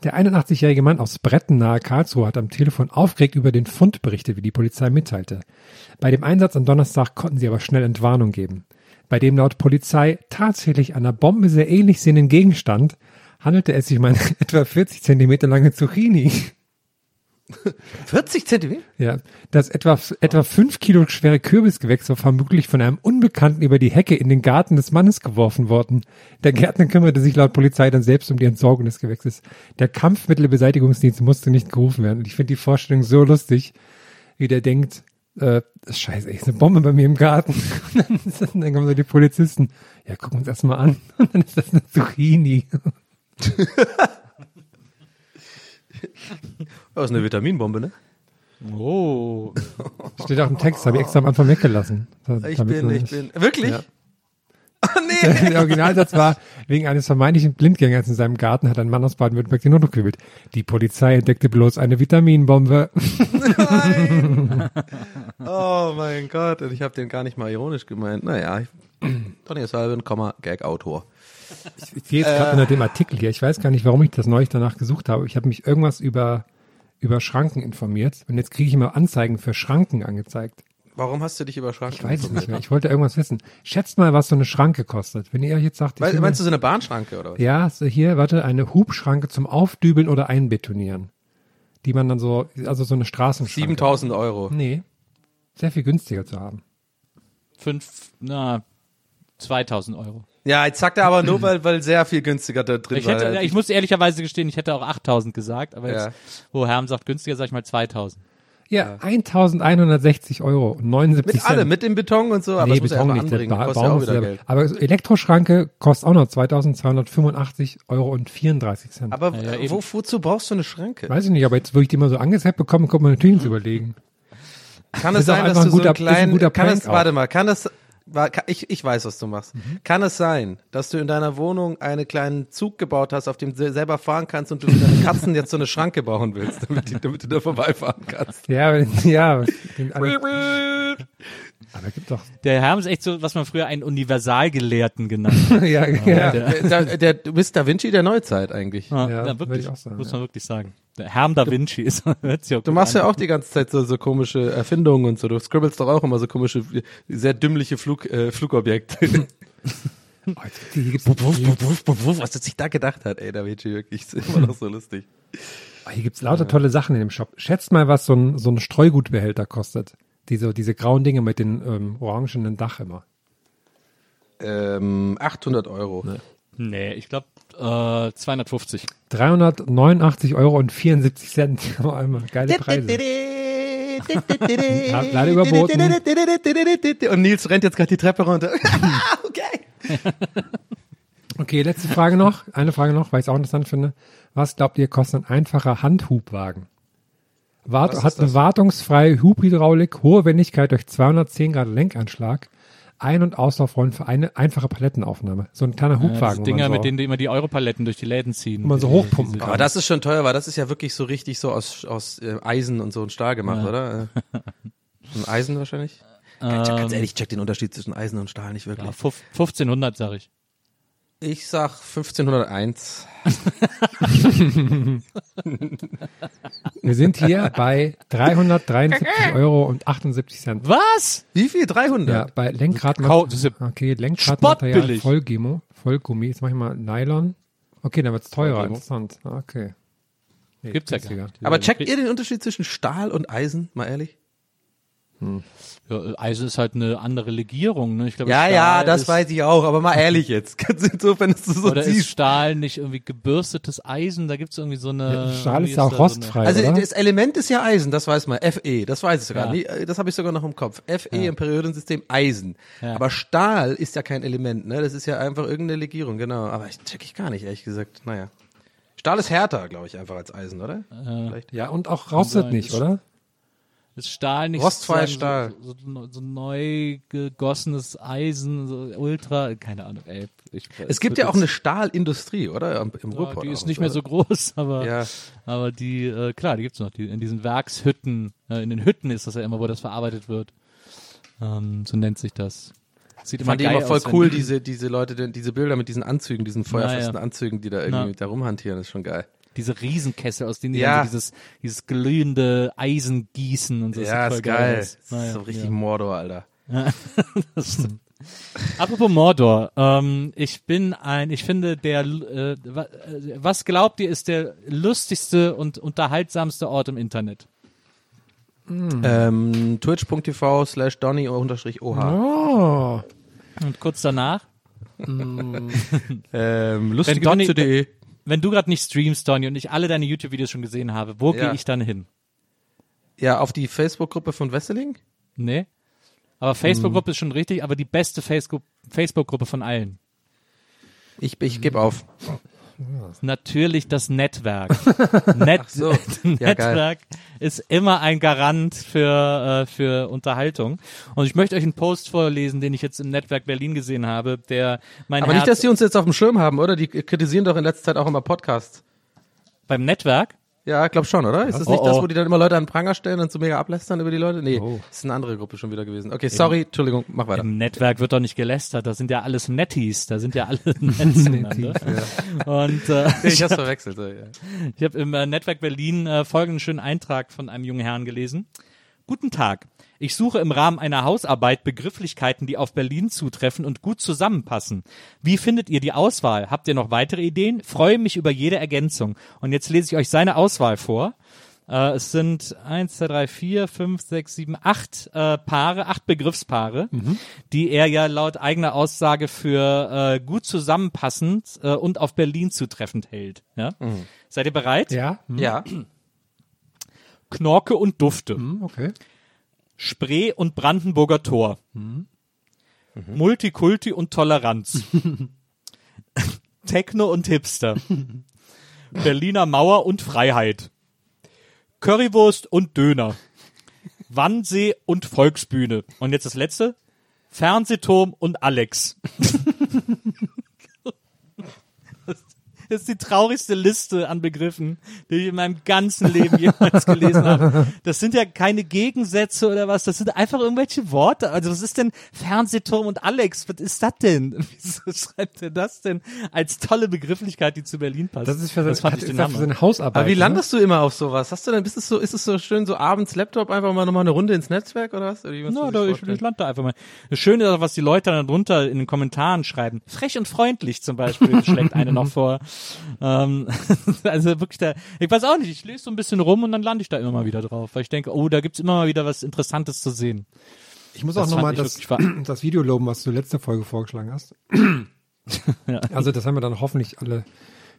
Der 81-jährige Mann aus Bretten nahe Karlsruhe hat am Telefon aufgeregt über den Fund berichtet, wie die Polizei mitteilte. Bei dem Einsatz am Donnerstag konnten sie aber schnell Entwarnung geben. Bei dem laut Polizei tatsächlich einer Bombe sehr ähnlich sehenden Gegenstand handelte es sich um eine etwa 40 Zentimeter lange Zucchini. 40 Zentimeter? Ja, das etwa, etwa fünf Kilo schwere Kürbisgewächs war vermutlich von einem Unbekannten über die Hecke in den Garten des Mannes geworfen worden. Der Gärtner kümmerte sich laut Polizei dann selbst um die Entsorgung des Gewächses. Der Kampfmittelbeseitigungsdienst musste nicht gerufen werden. Und ich finde die Vorstellung so lustig, wie der denkt, äh, scheiße, ist eine Bombe bei mir im Garten. Und dann, dann kommen so die Polizisten. Ja, gucken wir uns das mal an. Und dann ist das eine Zucchini. Das ist eine Vitaminbombe, ne? Oh. Steht auch im Text, habe ich extra am Anfang weggelassen. Ich bin, ich nicht- bin. Wirklich? Ja. Oh nee. Der Originalsatz war, wegen eines vermeintlichen Blindgängers in seinem Garten hat ein Mann aus Baden-Württemberg den Notruf gewählt. Die Polizei entdeckte bloß eine Vitaminbombe. Oh mein Gott, und ich habe den gar nicht mal ironisch gemeint. Naja, ich, Tony Sullivan, Komma, Gag-Autor. Ich gehe jetzt gerade unter dem Artikel hier. Ich weiß gar nicht, warum ich das neulich danach gesucht habe. Ich habe mich irgendwas über, über Schranken informiert. Und jetzt kriege ich immer Anzeigen für Schranken angezeigt. Warum hast du dich über Schranken Ich weiß es nicht mehr. Ich wollte irgendwas wissen. Schätzt mal, was so eine Schranke kostet. Wenn ihr jetzt sagt, ich Meinst, du so eine Bahnschranke oder was? ja, so hier, warte, eine Hubschranke zum Aufdübeln oder Einbetonieren. Die man dann so, also so eine Straßenschranke. 7000 Euro. Nee. Sehr viel günstiger zu haben. Fünf, na, 2000 Euro. Ja, jetzt sagt er aber nur, weil, weil sehr viel günstiger da drin Ich hätte, war. ja, ich muss ehrlicherweise gestehen, ich hätte auch 8000 gesagt, aber Ja. jetzt, wo Herm sagt günstiger, sag ich mal 2000. Ja, 1160 Euro und 79 mit allem, mit dem Beton und so, aber nee, das muss Beton einfach nicht. der anbringen. Kostet ja auch wieder. Geld. Aber so Elektroschranke kostet auch noch 2285 Euro und 34 Cent. Aber Ja, ja, wo, wozu brauchst du eine Schranke? Weiß ich nicht, aber jetzt, wo ich die mal so angezeigt bekomme, kommt man natürlich ins Überlegen. Kann Das es auch sein, dass einfach du ein so guter- einen ist ein kleinen, guter kann es, warte mal, kann kann- ich, ich weiß, was du machst. Mhm. Kann es sein, dass du in deiner Wohnung einen kleinen Zug gebaut hast, auf dem du selber fahren kannst und du für deine Katzen jetzt so eine Schranke bauen willst, damit, die, damit du da vorbeifahren kannst? Ja, ja. Aber gibt doch. Der Herm ist echt so, was man früher einen Universalgelehrten genannt hat. ja, ja. Der, der, der, du bist Da Vinci der Neuzeit eigentlich. Ja, Ja, ja, würde wirklich, ich auch sagen, muss ja. man wirklich sagen. Der Herm da Vinci ist, hört sich auch Du machst an. ja auch die ganze Zeit so, so komische Erfindungen und so. Du scribbelst doch auch immer so komische, sehr dümmliche Flug, äh, Flugobjekte. Oh, jetzt- hier gibt's, Was er sich da gedacht hat, ey, Da Vinci wirklich, ist immer noch so lustig. oh, hier gibt's lauter tolle Sachen in dem Shop. Schätzt mal, was so ein, so ein Streugutbehälter kostet. Diese, diese grauen Dinge mit den ähm, orangenen Dach immer. Ähm, 800 Euro. Nee, ich glaube äh, 250. 389 Euro und 74 Cent. Einmal geile Preise. Hab leider überboten. Und Nils rennt jetzt gerade die Treppe runter. okay. Okay, letzte Frage noch. Eine Frage noch, weil ich es auch interessant finde. Was glaubt ihr, kostet ein einfacher Handhubwagen? Wart, hat eine wartungsfreie Hubhydraulik, hohe Wendigkeit durch 210 Grad Lenkanschlag, Ein- und Auslaufrollen für eine einfache Palettenaufnahme. So ein kleiner Ja, Hubwagen. wo Dinger, so, mit denen die immer die Europaletten durch die Läden ziehen. wo man so hochpumpen kann. Aber das ist schon teuer, weil das ist ja wirklich so richtig so aus, aus äh, Eisen und so und Stahl gemacht, Ja. oder? Äh, Ein Eisen wahrscheinlich? Ganz, ganz ehrlich, ich check den Unterschied zwischen Eisen und Stahl nicht wirklich. Ja, fuf- 1500 sag ich. Ich sag 1501. Wir sind hier bei 373 Euro und 78 Cent. Was? Wie viel? 300? Ja, bei Lenkrad, Kau- das ist ja okay, Lenkradmaterial, spottbillig. Vollgummi, jetzt mach ich mal Nylon. Okay, dann wird's teurer, interessant. Okay. Nee, Gibt's ja gar nicht. Aber checkt ihr den Unterschied zwischen Stahl und Eisen, mal ehrlich? Ja, Eisen ist halt eine andere Legierung, ne? Ich glaube, Ja, Stahl ja, das ist, weiß ich auch, aber mal ehrlich jetzt. Insofern ist du so Oder ist siehst. Stahl nicht irgendwie gebürstetes Eisen? Da gibt's irgendwie so eine. Ja, Stahl irgendwie ist ja auch da so eine- rostfrei, Also oder? das Element ist ja Eisen, das weiß man. Fe, das weiß ich sogar. Ja. Nee, äh, Das habe ich sogar noch im Kopf. Fe im Periodensystem Eisen. Ja. Aber Stahl ist ja kein Element, ne? Das ist ja einfach irgendeine Legierung, genau. Aber ich check ich gar nicht, ehrlich gesagt. Naja. Stahl ist härter, glaube ich, einfach als Eisen, oder? Vielleicht. Ja, und auch rostet nicht, Ist- oder? Ist Stahl nicht Rostfreier sozusagen So, so, so neu gegossenes Eisen, so ultra, keine Ahnung, ey. Ich, Es gibt ja auch eine Stahlindustrie, oder? Im, im ja, Ruhrpott die ist nicht mehr so groß, aber Ja. aber die äh, klar, die gibt's noch. Die in diesen Werkshütten, äh, in den Hütten ist das ja immer, wo das verarbeitet wird. Ähm, so nennt sich das. Sieht Ich fand die geil immer voll aus, cool, die- diese, diese Leute, die- diese Bilder mit diesen Anzügen, diesen feuerfesten Ja. Anzügen, die da irgendwie da rumhantieren, ist schon geil. Diese Riesenkessel, aus denen die Ja. dann so dieses dieses glühende Eisen gießen und so. Das ja, voll ist geil. Das Naja, ist so richtig ja. Mordor, Alter. Das stimmt. Apropos Mordor, ähm, ich bin ein, ich finde der, äh, äh, was glaubt ihr ist der lustigste und unterhaltsamste Ort im Internet? Ähm, Twitch.tv slash Donny unterstrich OH. Oh. Und kurz danach, Ähm, Donny- lustige wenn du gerade nicht streamst, Donny, und ich alle deine YouTube-Videos schon gesehen habe, wo Ja. gehe ich dann hin? Ja, auf die Facebook-Gruppe von Wesseling? Nee? Aber Facebook-Gruppe ist schon richtig, aber die beste Facebook- Facebook-Gruppe von allen. Ich, ich gebe auf. Natürlich das Netzwerk. Net so. Ja. Netzwerk ist immer ein Garant für, äh, für Unterhaltung. Und ich möchte euch einen Post vorlesen, den ich jetzt im Netzwerk Berlin gesehen habe, der mein Aber Herz nicht, dass die uns jetzt auf dem Schirm haben, oder? Die kritisieren doch in letzter Zeit auch immer Podcasts. beim Netzwerk. Ja, glaub schon, oder? Ist das Oh, nicht das, oh. wo die dann immer Leute an den Pranger stellen und so mega ablästern über die Leute? Nee, Oh. das ist eine andere Gruppe schon wieder gewesen. Okay, sorry, Entschuldigung, mach weiter. Im Netzwerk wird doch nicht gelästert, das sind ja alles Netties, da sind ja alle Netz miteinander. Und äh, Ich hab's verwechselt. Ja. Ich habe im äh, Netzwerk Berlin äh, folgenden schönen Eintrag von einem jungen Herrn gelesen. Guten Tag. Ich suche im Rahmen einer Hausarbeit Begrifflichkeiten, die auf Berlin zutreffen und gut zusammenpassen. Wie findet ihr die Auswahl? Habt ihr noch weitere Ideen? Freue mich über jede Ergänzung. Und jetzt lese ich euch seine Auswahl vor. Äh, es sind eins, zwei, drei, vier, fünf, sechs, sieben, acht äh, Paare, acht Begriffspaare, die er ja laut eigener Aussage für äh, gut zusammenpassend äh, und auf Berlin zutreffend hält. Ja? Seid ihr bereit? Ja, hm, Ja. Knorke und Dufte. hm, okay. Spree und Brandenburger Tor. Multikulti und Toleranz. Techno und Hipster. Berliner Mauer und Freiheit. Currywurst und Döner. Wannsee und Volksbühne. Und jetzt das letzte. Fernsehturm und Alex. Das ist die traurigste Liste an Begriffen, die ich in meinem ganzen Leben jemals gelesen habe. Das sind ja keine Gegensätze oder was, das sind einfach irgendwelche Worte. Also was ist denn Fernsehturm und Alex? Was ist das denn? Wieso schreibt er das denn als tolle Begrifflichkeit, die zu Berlin passt? Das ist für, das fand hat, ich den für Hammer. seine Hausarbeit. Aber wie ne? landest du immer auf sowas? Hast du denn, bist es so, ist es so schön, so abends Laptop einfach mal nochmal eine Runde ins Netzwerk oder was? Oder wie Na, da, ich, ich lande da einfach mal. Das Schöne ist auch, was die Leute dann drunter in den Kommentaren schreiben. Frech und freundlich zum Beispiel schlägt eine noch vor. Ähm, also wirklich da, ich weiß auch nicht, ich lese so ein bisschen rum und dann lande ich da immer mal wieder drauf, weil ich denke, oh, da gibt's immer mal wieder was Interessantes zu sehen. Ich muss Das auch nochmal das, das Video loben, was du letzte Folge vorgeschlagen hast. Also das haben wir dann hoffentlich alle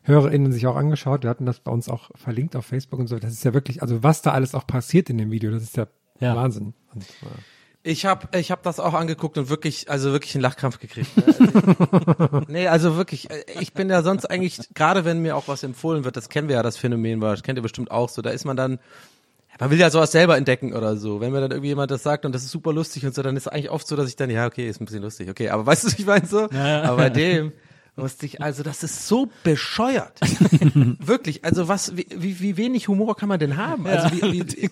HörerInnen sich auch angeschaut. Wir hatten das bei uns auch verlinkt auf Facebook und so. Das ist ja wirklich, also was da alles auch passiert in dem Video, das ist ja, Ja. Wahnsinn. Und, äh, Ich habe ich hab das auch angeguckt und wirklich, also wirklich einen Lachkrampf gekriegt. nee, also wirklich, äh, ich bin ja sonst eigentlich, gerade wenn mir auch was empfohlen wird, das kennen wir ja, das Phänomen war, das kennt ihr bestimmt auch so, da ist man dann, man will ja sowas selber entdecken oder so. Wenn mir dann irgendwie jemand das sagt und das ist super lustig und so, dann ist es eigentlich oft so, dass ich dann, ja, okay, ist ein bisschen lustig, okay, aber weißt du, was ich meine so? Aber bei dem musste ich, also das ist so bescheuert. Wirklich, also was, wie, wie, wenig Humor kann man denn haben? Also wie, wie,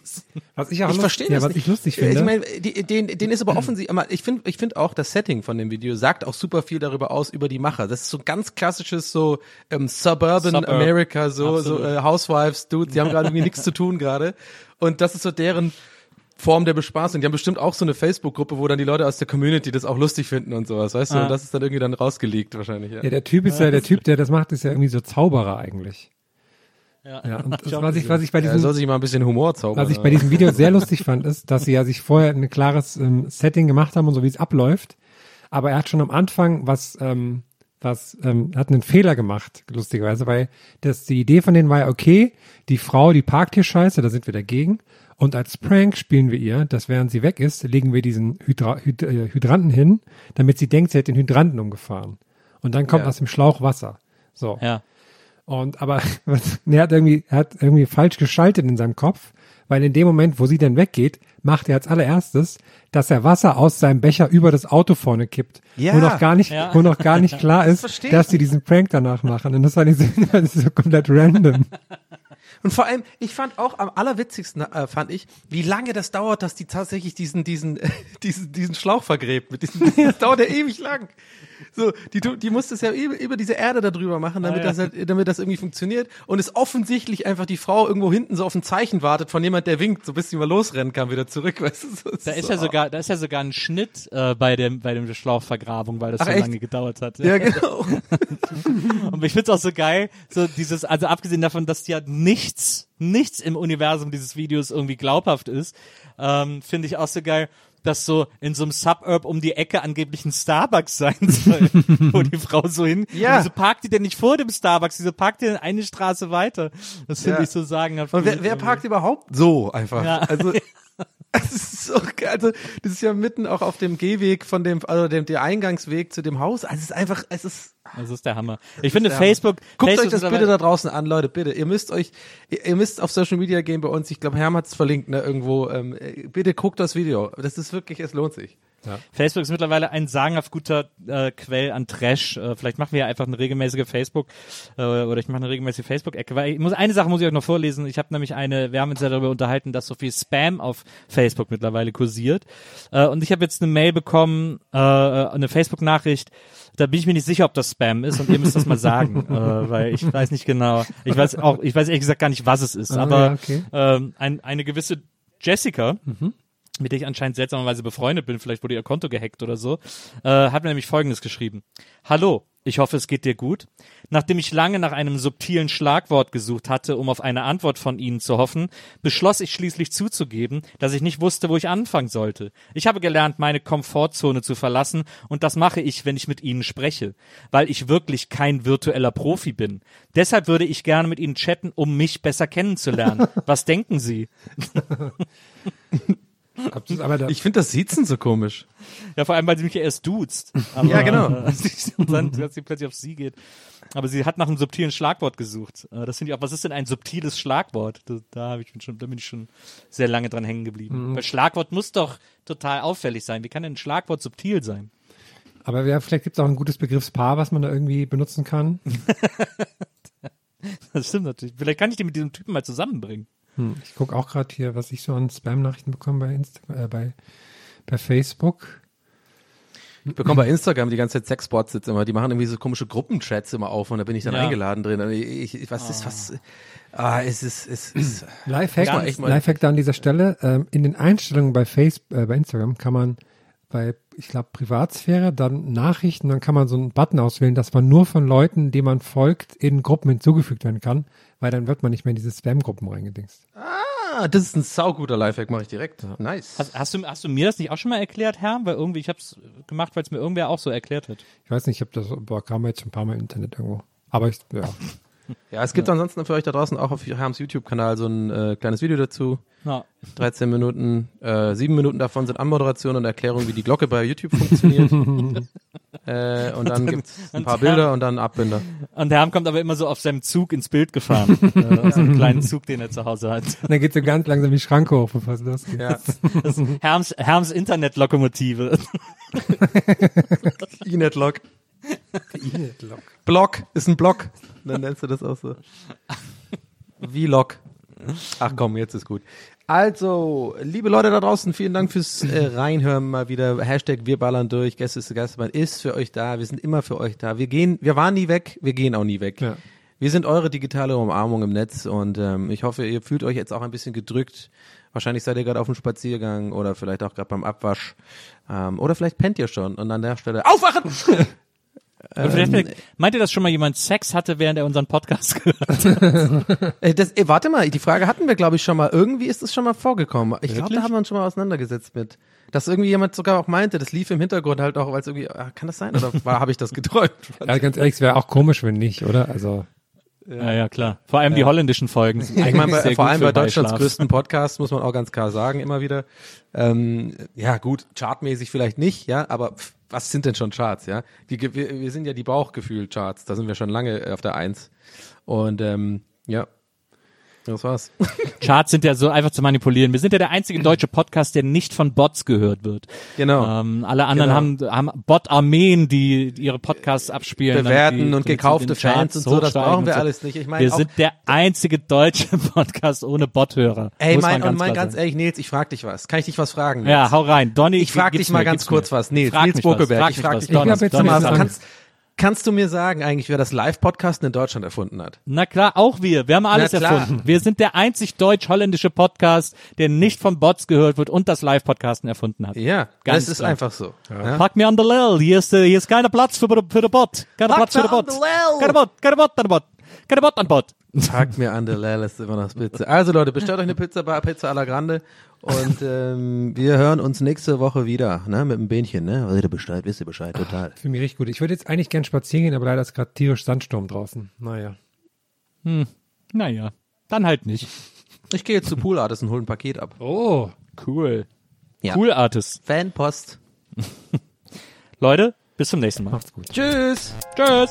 was ich auch ich verstehe ja, das was nicht. ich lustig finde. Ich meine, die, den, den ist aber offensichtlich, ich finde ich finde auch das Setting von dem Video sagt auch super viel darüber aus, über die Macher. Das ist so ganz klassisches so ähm, Suburban Suburb. America, so, so äh, Housewives, Dudes, die haben gerade irgendwie nichts zu tun gerade. Und das ist so deren Form der Bespaßung. Die haben bestimmt auch so eine Facebook-Gruppe, wo dann die Leute aus der Community das auch lustig finden und sowas, weißt du? Ah. Und das ist dann irgendwie dann rausgelegt wahrscheinlich, ja. ja, der Typ ist ja, der Typ, der das macht, ist ja irgendwie so Zauberer eigentlich. Ja. Ja, und das, was ich, was ich bei diesem, soll sich mal ein bisschen Humor zaubern. was ich bei diesem Video sehr lustig fand, ist, dass sie ja sich vorher ein klares ähm, Setting gemacht haben und so wie es abläuft. Aber er hat schon am Anfang was, ähm, was, ähm, hat einen Fehler gemacht, lustigerweise, weil das, die Idee von denen war ja, okay, die Frau, die parkt hier scheiße, da sind wir dagegen. Und als Prank spielen wir ihr, dass während sie weg ist, legen wir diesen Hydra Hyd äh, Hydranten hin, damit sie denkt, sie hätte den Hydranten umgefahren. Und dann kommt Ja. aus dem Schlauch Wasser. So. Ja. Und aber er hat irgendwie, er hat irgendwie falsch geschaltet in seinem Kopf, weil in dem Moment, wo sie dann weggeht, macht er als allererstes, dass er Wasser aus seinem Becher über das Auto vorne kippt. Ja. Wo noch gar nicht, Ja. wo noch gar nicht klar ist, verstehe dass sie diesen Prank danach machen. Und das war nicht so, das ist so komplett random. Und vor allem, ich fand auch am allerwitzigsten, äh, fand ich, wie lange das dauert, dass die tatsächlich diesen, diesen, diesen, diesen Schlauch vergräbt. Mit diesem, das dauert ja ewig lang. So, die, die muss das ja über, über diese Erde da drüber machen, damit Ah, ja. das halt, damit das irgendwie funktioniert. Und es offensichtlich einfach die Frau irgendwo hinten so auf ein Zeichen wartet von jemand, der winkt, so bis sie mal losrennen kann, wieder zurück, weißt du? So, Da ist so, ja sogar, da ist ja sogar ein Schnitt äh, bei dem bei dem Schlauchvergrabung, weil das Ach, so echt? lange gedauert hat. Ja, genau. Und ich find's auch so geil, so dieses, also abgesehen davon, dass ja nichts, nichts im Universum dieses Videos irgendwie glaubhaft ist, ähm, finde ich auch so geil, dass so in so einem Suburb um die Ecke angeblich ein Starbucks sein soll, wo die Frau so hin, Ja. wieso parkt die denn nicht vor dem Starbucks, wieso parkt die denn eine Straße weiter? Das finde Ja. ich so. Und wer, wer parkt überhaupt so einfach? Ja. Also, es ist geil. Also, das ist ja mitten auch auf dem Gehweg von dem, also dem, der Eingangsweg zu dem Haus. Also, es ist einfach, es ist, Das ist der Hammer. Ich finde Facebook, Guckt Facebook euch das bitte da draußen an, Leute, bitte. Ihr müsst euch, ihr, ihr müsst auf Social Media gehen bei uns. Ich glaube, Herm hat es verlinkt, ne, irgendwo. Ähm, äh, bitte guckt das Video. Das ist wirklich, es lohnt sich. Facebook ist mittlerweile ein sagenhaft guter äh, Quell an Trash. Äh, vielleicht machen wir ja einfach eine regelmäßige Facebook äh, oder ich mache eine regelmäßige Facebook-Ecke. Weil ich muss eine Sache muss ich euch noch vorlesen. Ich habe nämlich eine, wir haben uns ja darüber unterhalten, dass so viel Spam auf Facebook mittlerweile kursiert. Äh, und ich habe jetzt eine Mail bekommen, äh, eine Facebook-Nachricht. Da bin ich mir nicht sicher, ob das Spam ist und ihr müsst das mal sagen, äh, weil ich weiß nicht genau. Ich weiß auch, ich weiß ehrlich gesagt gar nicht, was es ist. Ah, aber ja, okay. ähm, ein, eine gewisse Jessica mit der ich anscheinend seltsamerweise befreundet bin, vielleicht wurde ihr Konto gehackt oder so, äh, hat mir nämlich Folgendes geschrieben. Hallo, ich hoffe, es geht dir gut. Nachdem ich lange nach einem subtilen Schlagwort gesucht hatte, um auf eine Antwort von Ihnen zu hoffen, beschloss ich schließlich zuzugeben, dass ich nicht wusste, wo ich anfangen sollte. Ich habe gelernt, meine Komfortzone zu verlassen, und das mache ich, wenn ich mit Ihnen spreche, weil ich wirklich kein virtueller Profi bin. Deshalb würde ich gerne mit Ihnen chatten, um mich besser kennenzulernen. Was denken Sie? Ich finde das Siezen so komisch. Ja, vor allem, weil sie mich ja erst duzt. Aber, Ja, genau. Äh, und dann, dass sie plötzlich auf sie geht. Aber sie hat nach einem subtilen Schlagwort gesucht. Äh, Das finde ich auch, was ist denn ein subtiles Schlagwort? Da, da, ich schon, da bin ich schon sehr lange dran hängen geblieben. Weil Schlagwort muss doch total auffällig sein. Wie kann denn ein Schlagwort subtil sein? aber ja, vielleicht gibt es auch ein gutes Begriffspaar, was man da irgendwie benutzen kann. Das stimmt natürlich. Vielleicht kann ich die mit diesem Typen mal zusammenbringen. Hm, Ich gucke auch gerade hier, was ich so an Spam-Nachrichten bekomme bei, Insta äh, bei, bei Facebook. Ich bekomme bei Instagram die ganze Zeit Sexbots jetzt immer. Die machen irgendwie so komische Gruppenchats immer auf und da bin ich dann Ja. eingeladen drin. Und Ich, ich, was ist, was, ah, es ist, es ist, Lifehack, echt mal- Lifehack da an dieser Stelle. Ähm, in den Einstellungen bei Facebook, äh, bei Instagram kann man bei, ich glaube, Privatsphäre, dann Nachrichten, dann kann man so einen Button auswählen, dass man nur von Leuten, denen man folgt, in Gruppen hinzugefügt werden kann, weil dann wird man nicht mehr in diese Spam-Gruppen reingedingst. ah, das ist ein sauguter Lifehack, mache ich direkt. Nice. Hast, hast, du, hast du mir das nicht auch schon mal erklärt, Herr? Weil irgendwie, ich habe es gemacht, weil es mir irgendwer auch so erklärt hat. Ich weiß nicht, ich habe das, boah, kam jetzt schon ein paar Mal im Internet irgendwo. Aber ich, ja. Ja, es gibt ansonsten für euch da draußen auch auf Harms YouTube-Kanal so ein äh, kleines Video dazu. Na, 13 Minuten, äh, sieben Minuten davon sind Anmoderation und Erklärung, wie die Glocke bei YouTube funktioniert. äh, und dann gibt's ein paar Bilder und dann Abbinder. Und der Herr kommt aber immer so auf seinem Zug ins Bild gefahren. äh, auf so einem kleinen Zug, den er zu Hause hat. Und dann geht so ganz langsam die Schranke hoch, bevor es losgeht. Ja. Herms, Herms Internetlokomotive. Inetlog. Block ist ein Block. Dann nennst du das auch so. Vlog. Ach komm, jetzt ist gut. Also, liebe Leute da draußen, vielen Dank fürs äh, Reinhören mal wieder. Hashtag wir ballern durch. Gäste ist Gastmann ist für euch da. Wir sind immer für euch da. Wir gehen, wir waren nie weg, wir gehen auch nie weg. Ja. Wir sind eure digitale Umarmung im Netz und ähm, ich hoffe, ihr fühlt euch jetzt auch ein bisschen gedrückt. Wahrscheinlich seid ihr gerade auf dem Spaziergang oder vielleicht auch gerade beim Abwasch. Ähm, oder vielleicht pennt ihr schon und an der Stelle aufwachen! Und vielleicht, meint ihr, dass schon mal jemand Sex hatte, während er unseren Podcast gehört? Äh, Das, äh, warte mal, die Frage hatten wir, glaube ich, schon mal. Irgendwie ist es schon mal vorgekommen. Ich glaube, da haben wir uns schon mal auseinandergesetzt mit. Dass irgendwie jemand sogar auch meinte, das lief im Hintergrund halt auch, weil es irgendwie, ah, kann das sein? Oder war, habe ich das geträumt? Ja, ganz ehrlich, es wäre auch komisch, wenn nicht, oder? Also, Ja, ja, klar. Vor allem die holländischen Folgen. Ich meine, bei, vor allem bei Deutschlands größten Podcast muss man auch ganz klar sagen, immer wieder. Ähm, ja, gut, chartmäßig vielleicht nicht, ja, aber pff, was sind denn schon Charts, ja? Die, wir, wir sind ja die Bauchgefühl-Charts, da sind wir schon lange auf der Eins. Und ähm, ja, das war's. Charts sind ja so einfach zu manipulieren. Wir sind ja der einzige deutsche Podcast, der nicht von Bots gehört wird. Genau. Ähm, alle anderen Genau. haben, haben Bot-Armeen, die ihre Podcasts abspielen. Bewerten die und gekaufte Charts Fans und so, das brauchen wir so. alles nicht. Ich meine, wir auch- sind der einzige deutsche Podcast ohne Bot-Hörer. Ey, Muss mein, man und mein ganz ehrlich, Nils, ich frag dich was. Kann ich dich was fragen? Ja, Nils? hau rein. Donny, Ich frag dich mal ganz kurz mir. was. Nils, Frag Nils was, frag ich frag was. dich Donny, Ich hab jetzt Donny kannst, kannst du mir sagen eigentlich, wer das Live-Podcasten in Deutschland erfunden hat? Na klar, auch wir. Wir haben alles erfunden. Wir sind der einzig deutsch-holländische Podcast, der nicht von Bots gehört wird und das Live-Podcasten erfunden hat. Ja, Ganz das ist klar. einfach so. Ja. Pack mir an der Lel. Hier ist, äh, hier ist keiner Platz für, für den Bot. Keiner Platz für den Bot. an der Lel. Keine Bot, keine Bot an den Bot. Keine Bot an Bot. Pack mir an der Lel, ist immer noch Pizza. Also Leute, bestellt euch eine Pizza bei Pizza alla Grande und ähm, wir hören uns nächste Woche wieder, ne, mit dem Bähnchen, ne? Wisst ihr Bescheid, wisst ihr Bescheid, total. für mich richtig gut. Ich würde jetzt eigentlich gern spazieren gehen, aber leider ist gerade tierisch Sandsturm draußen. Naja. Naja, dann halt nicht. Ich gehe jetzt zu Pool Artist und hole ein Paket ab. Oh. Cool. Ja. Cool Artist. Fanpost. Leute, bis zum nächsten Mal. Macht's gut. Tschüss. Tschüss.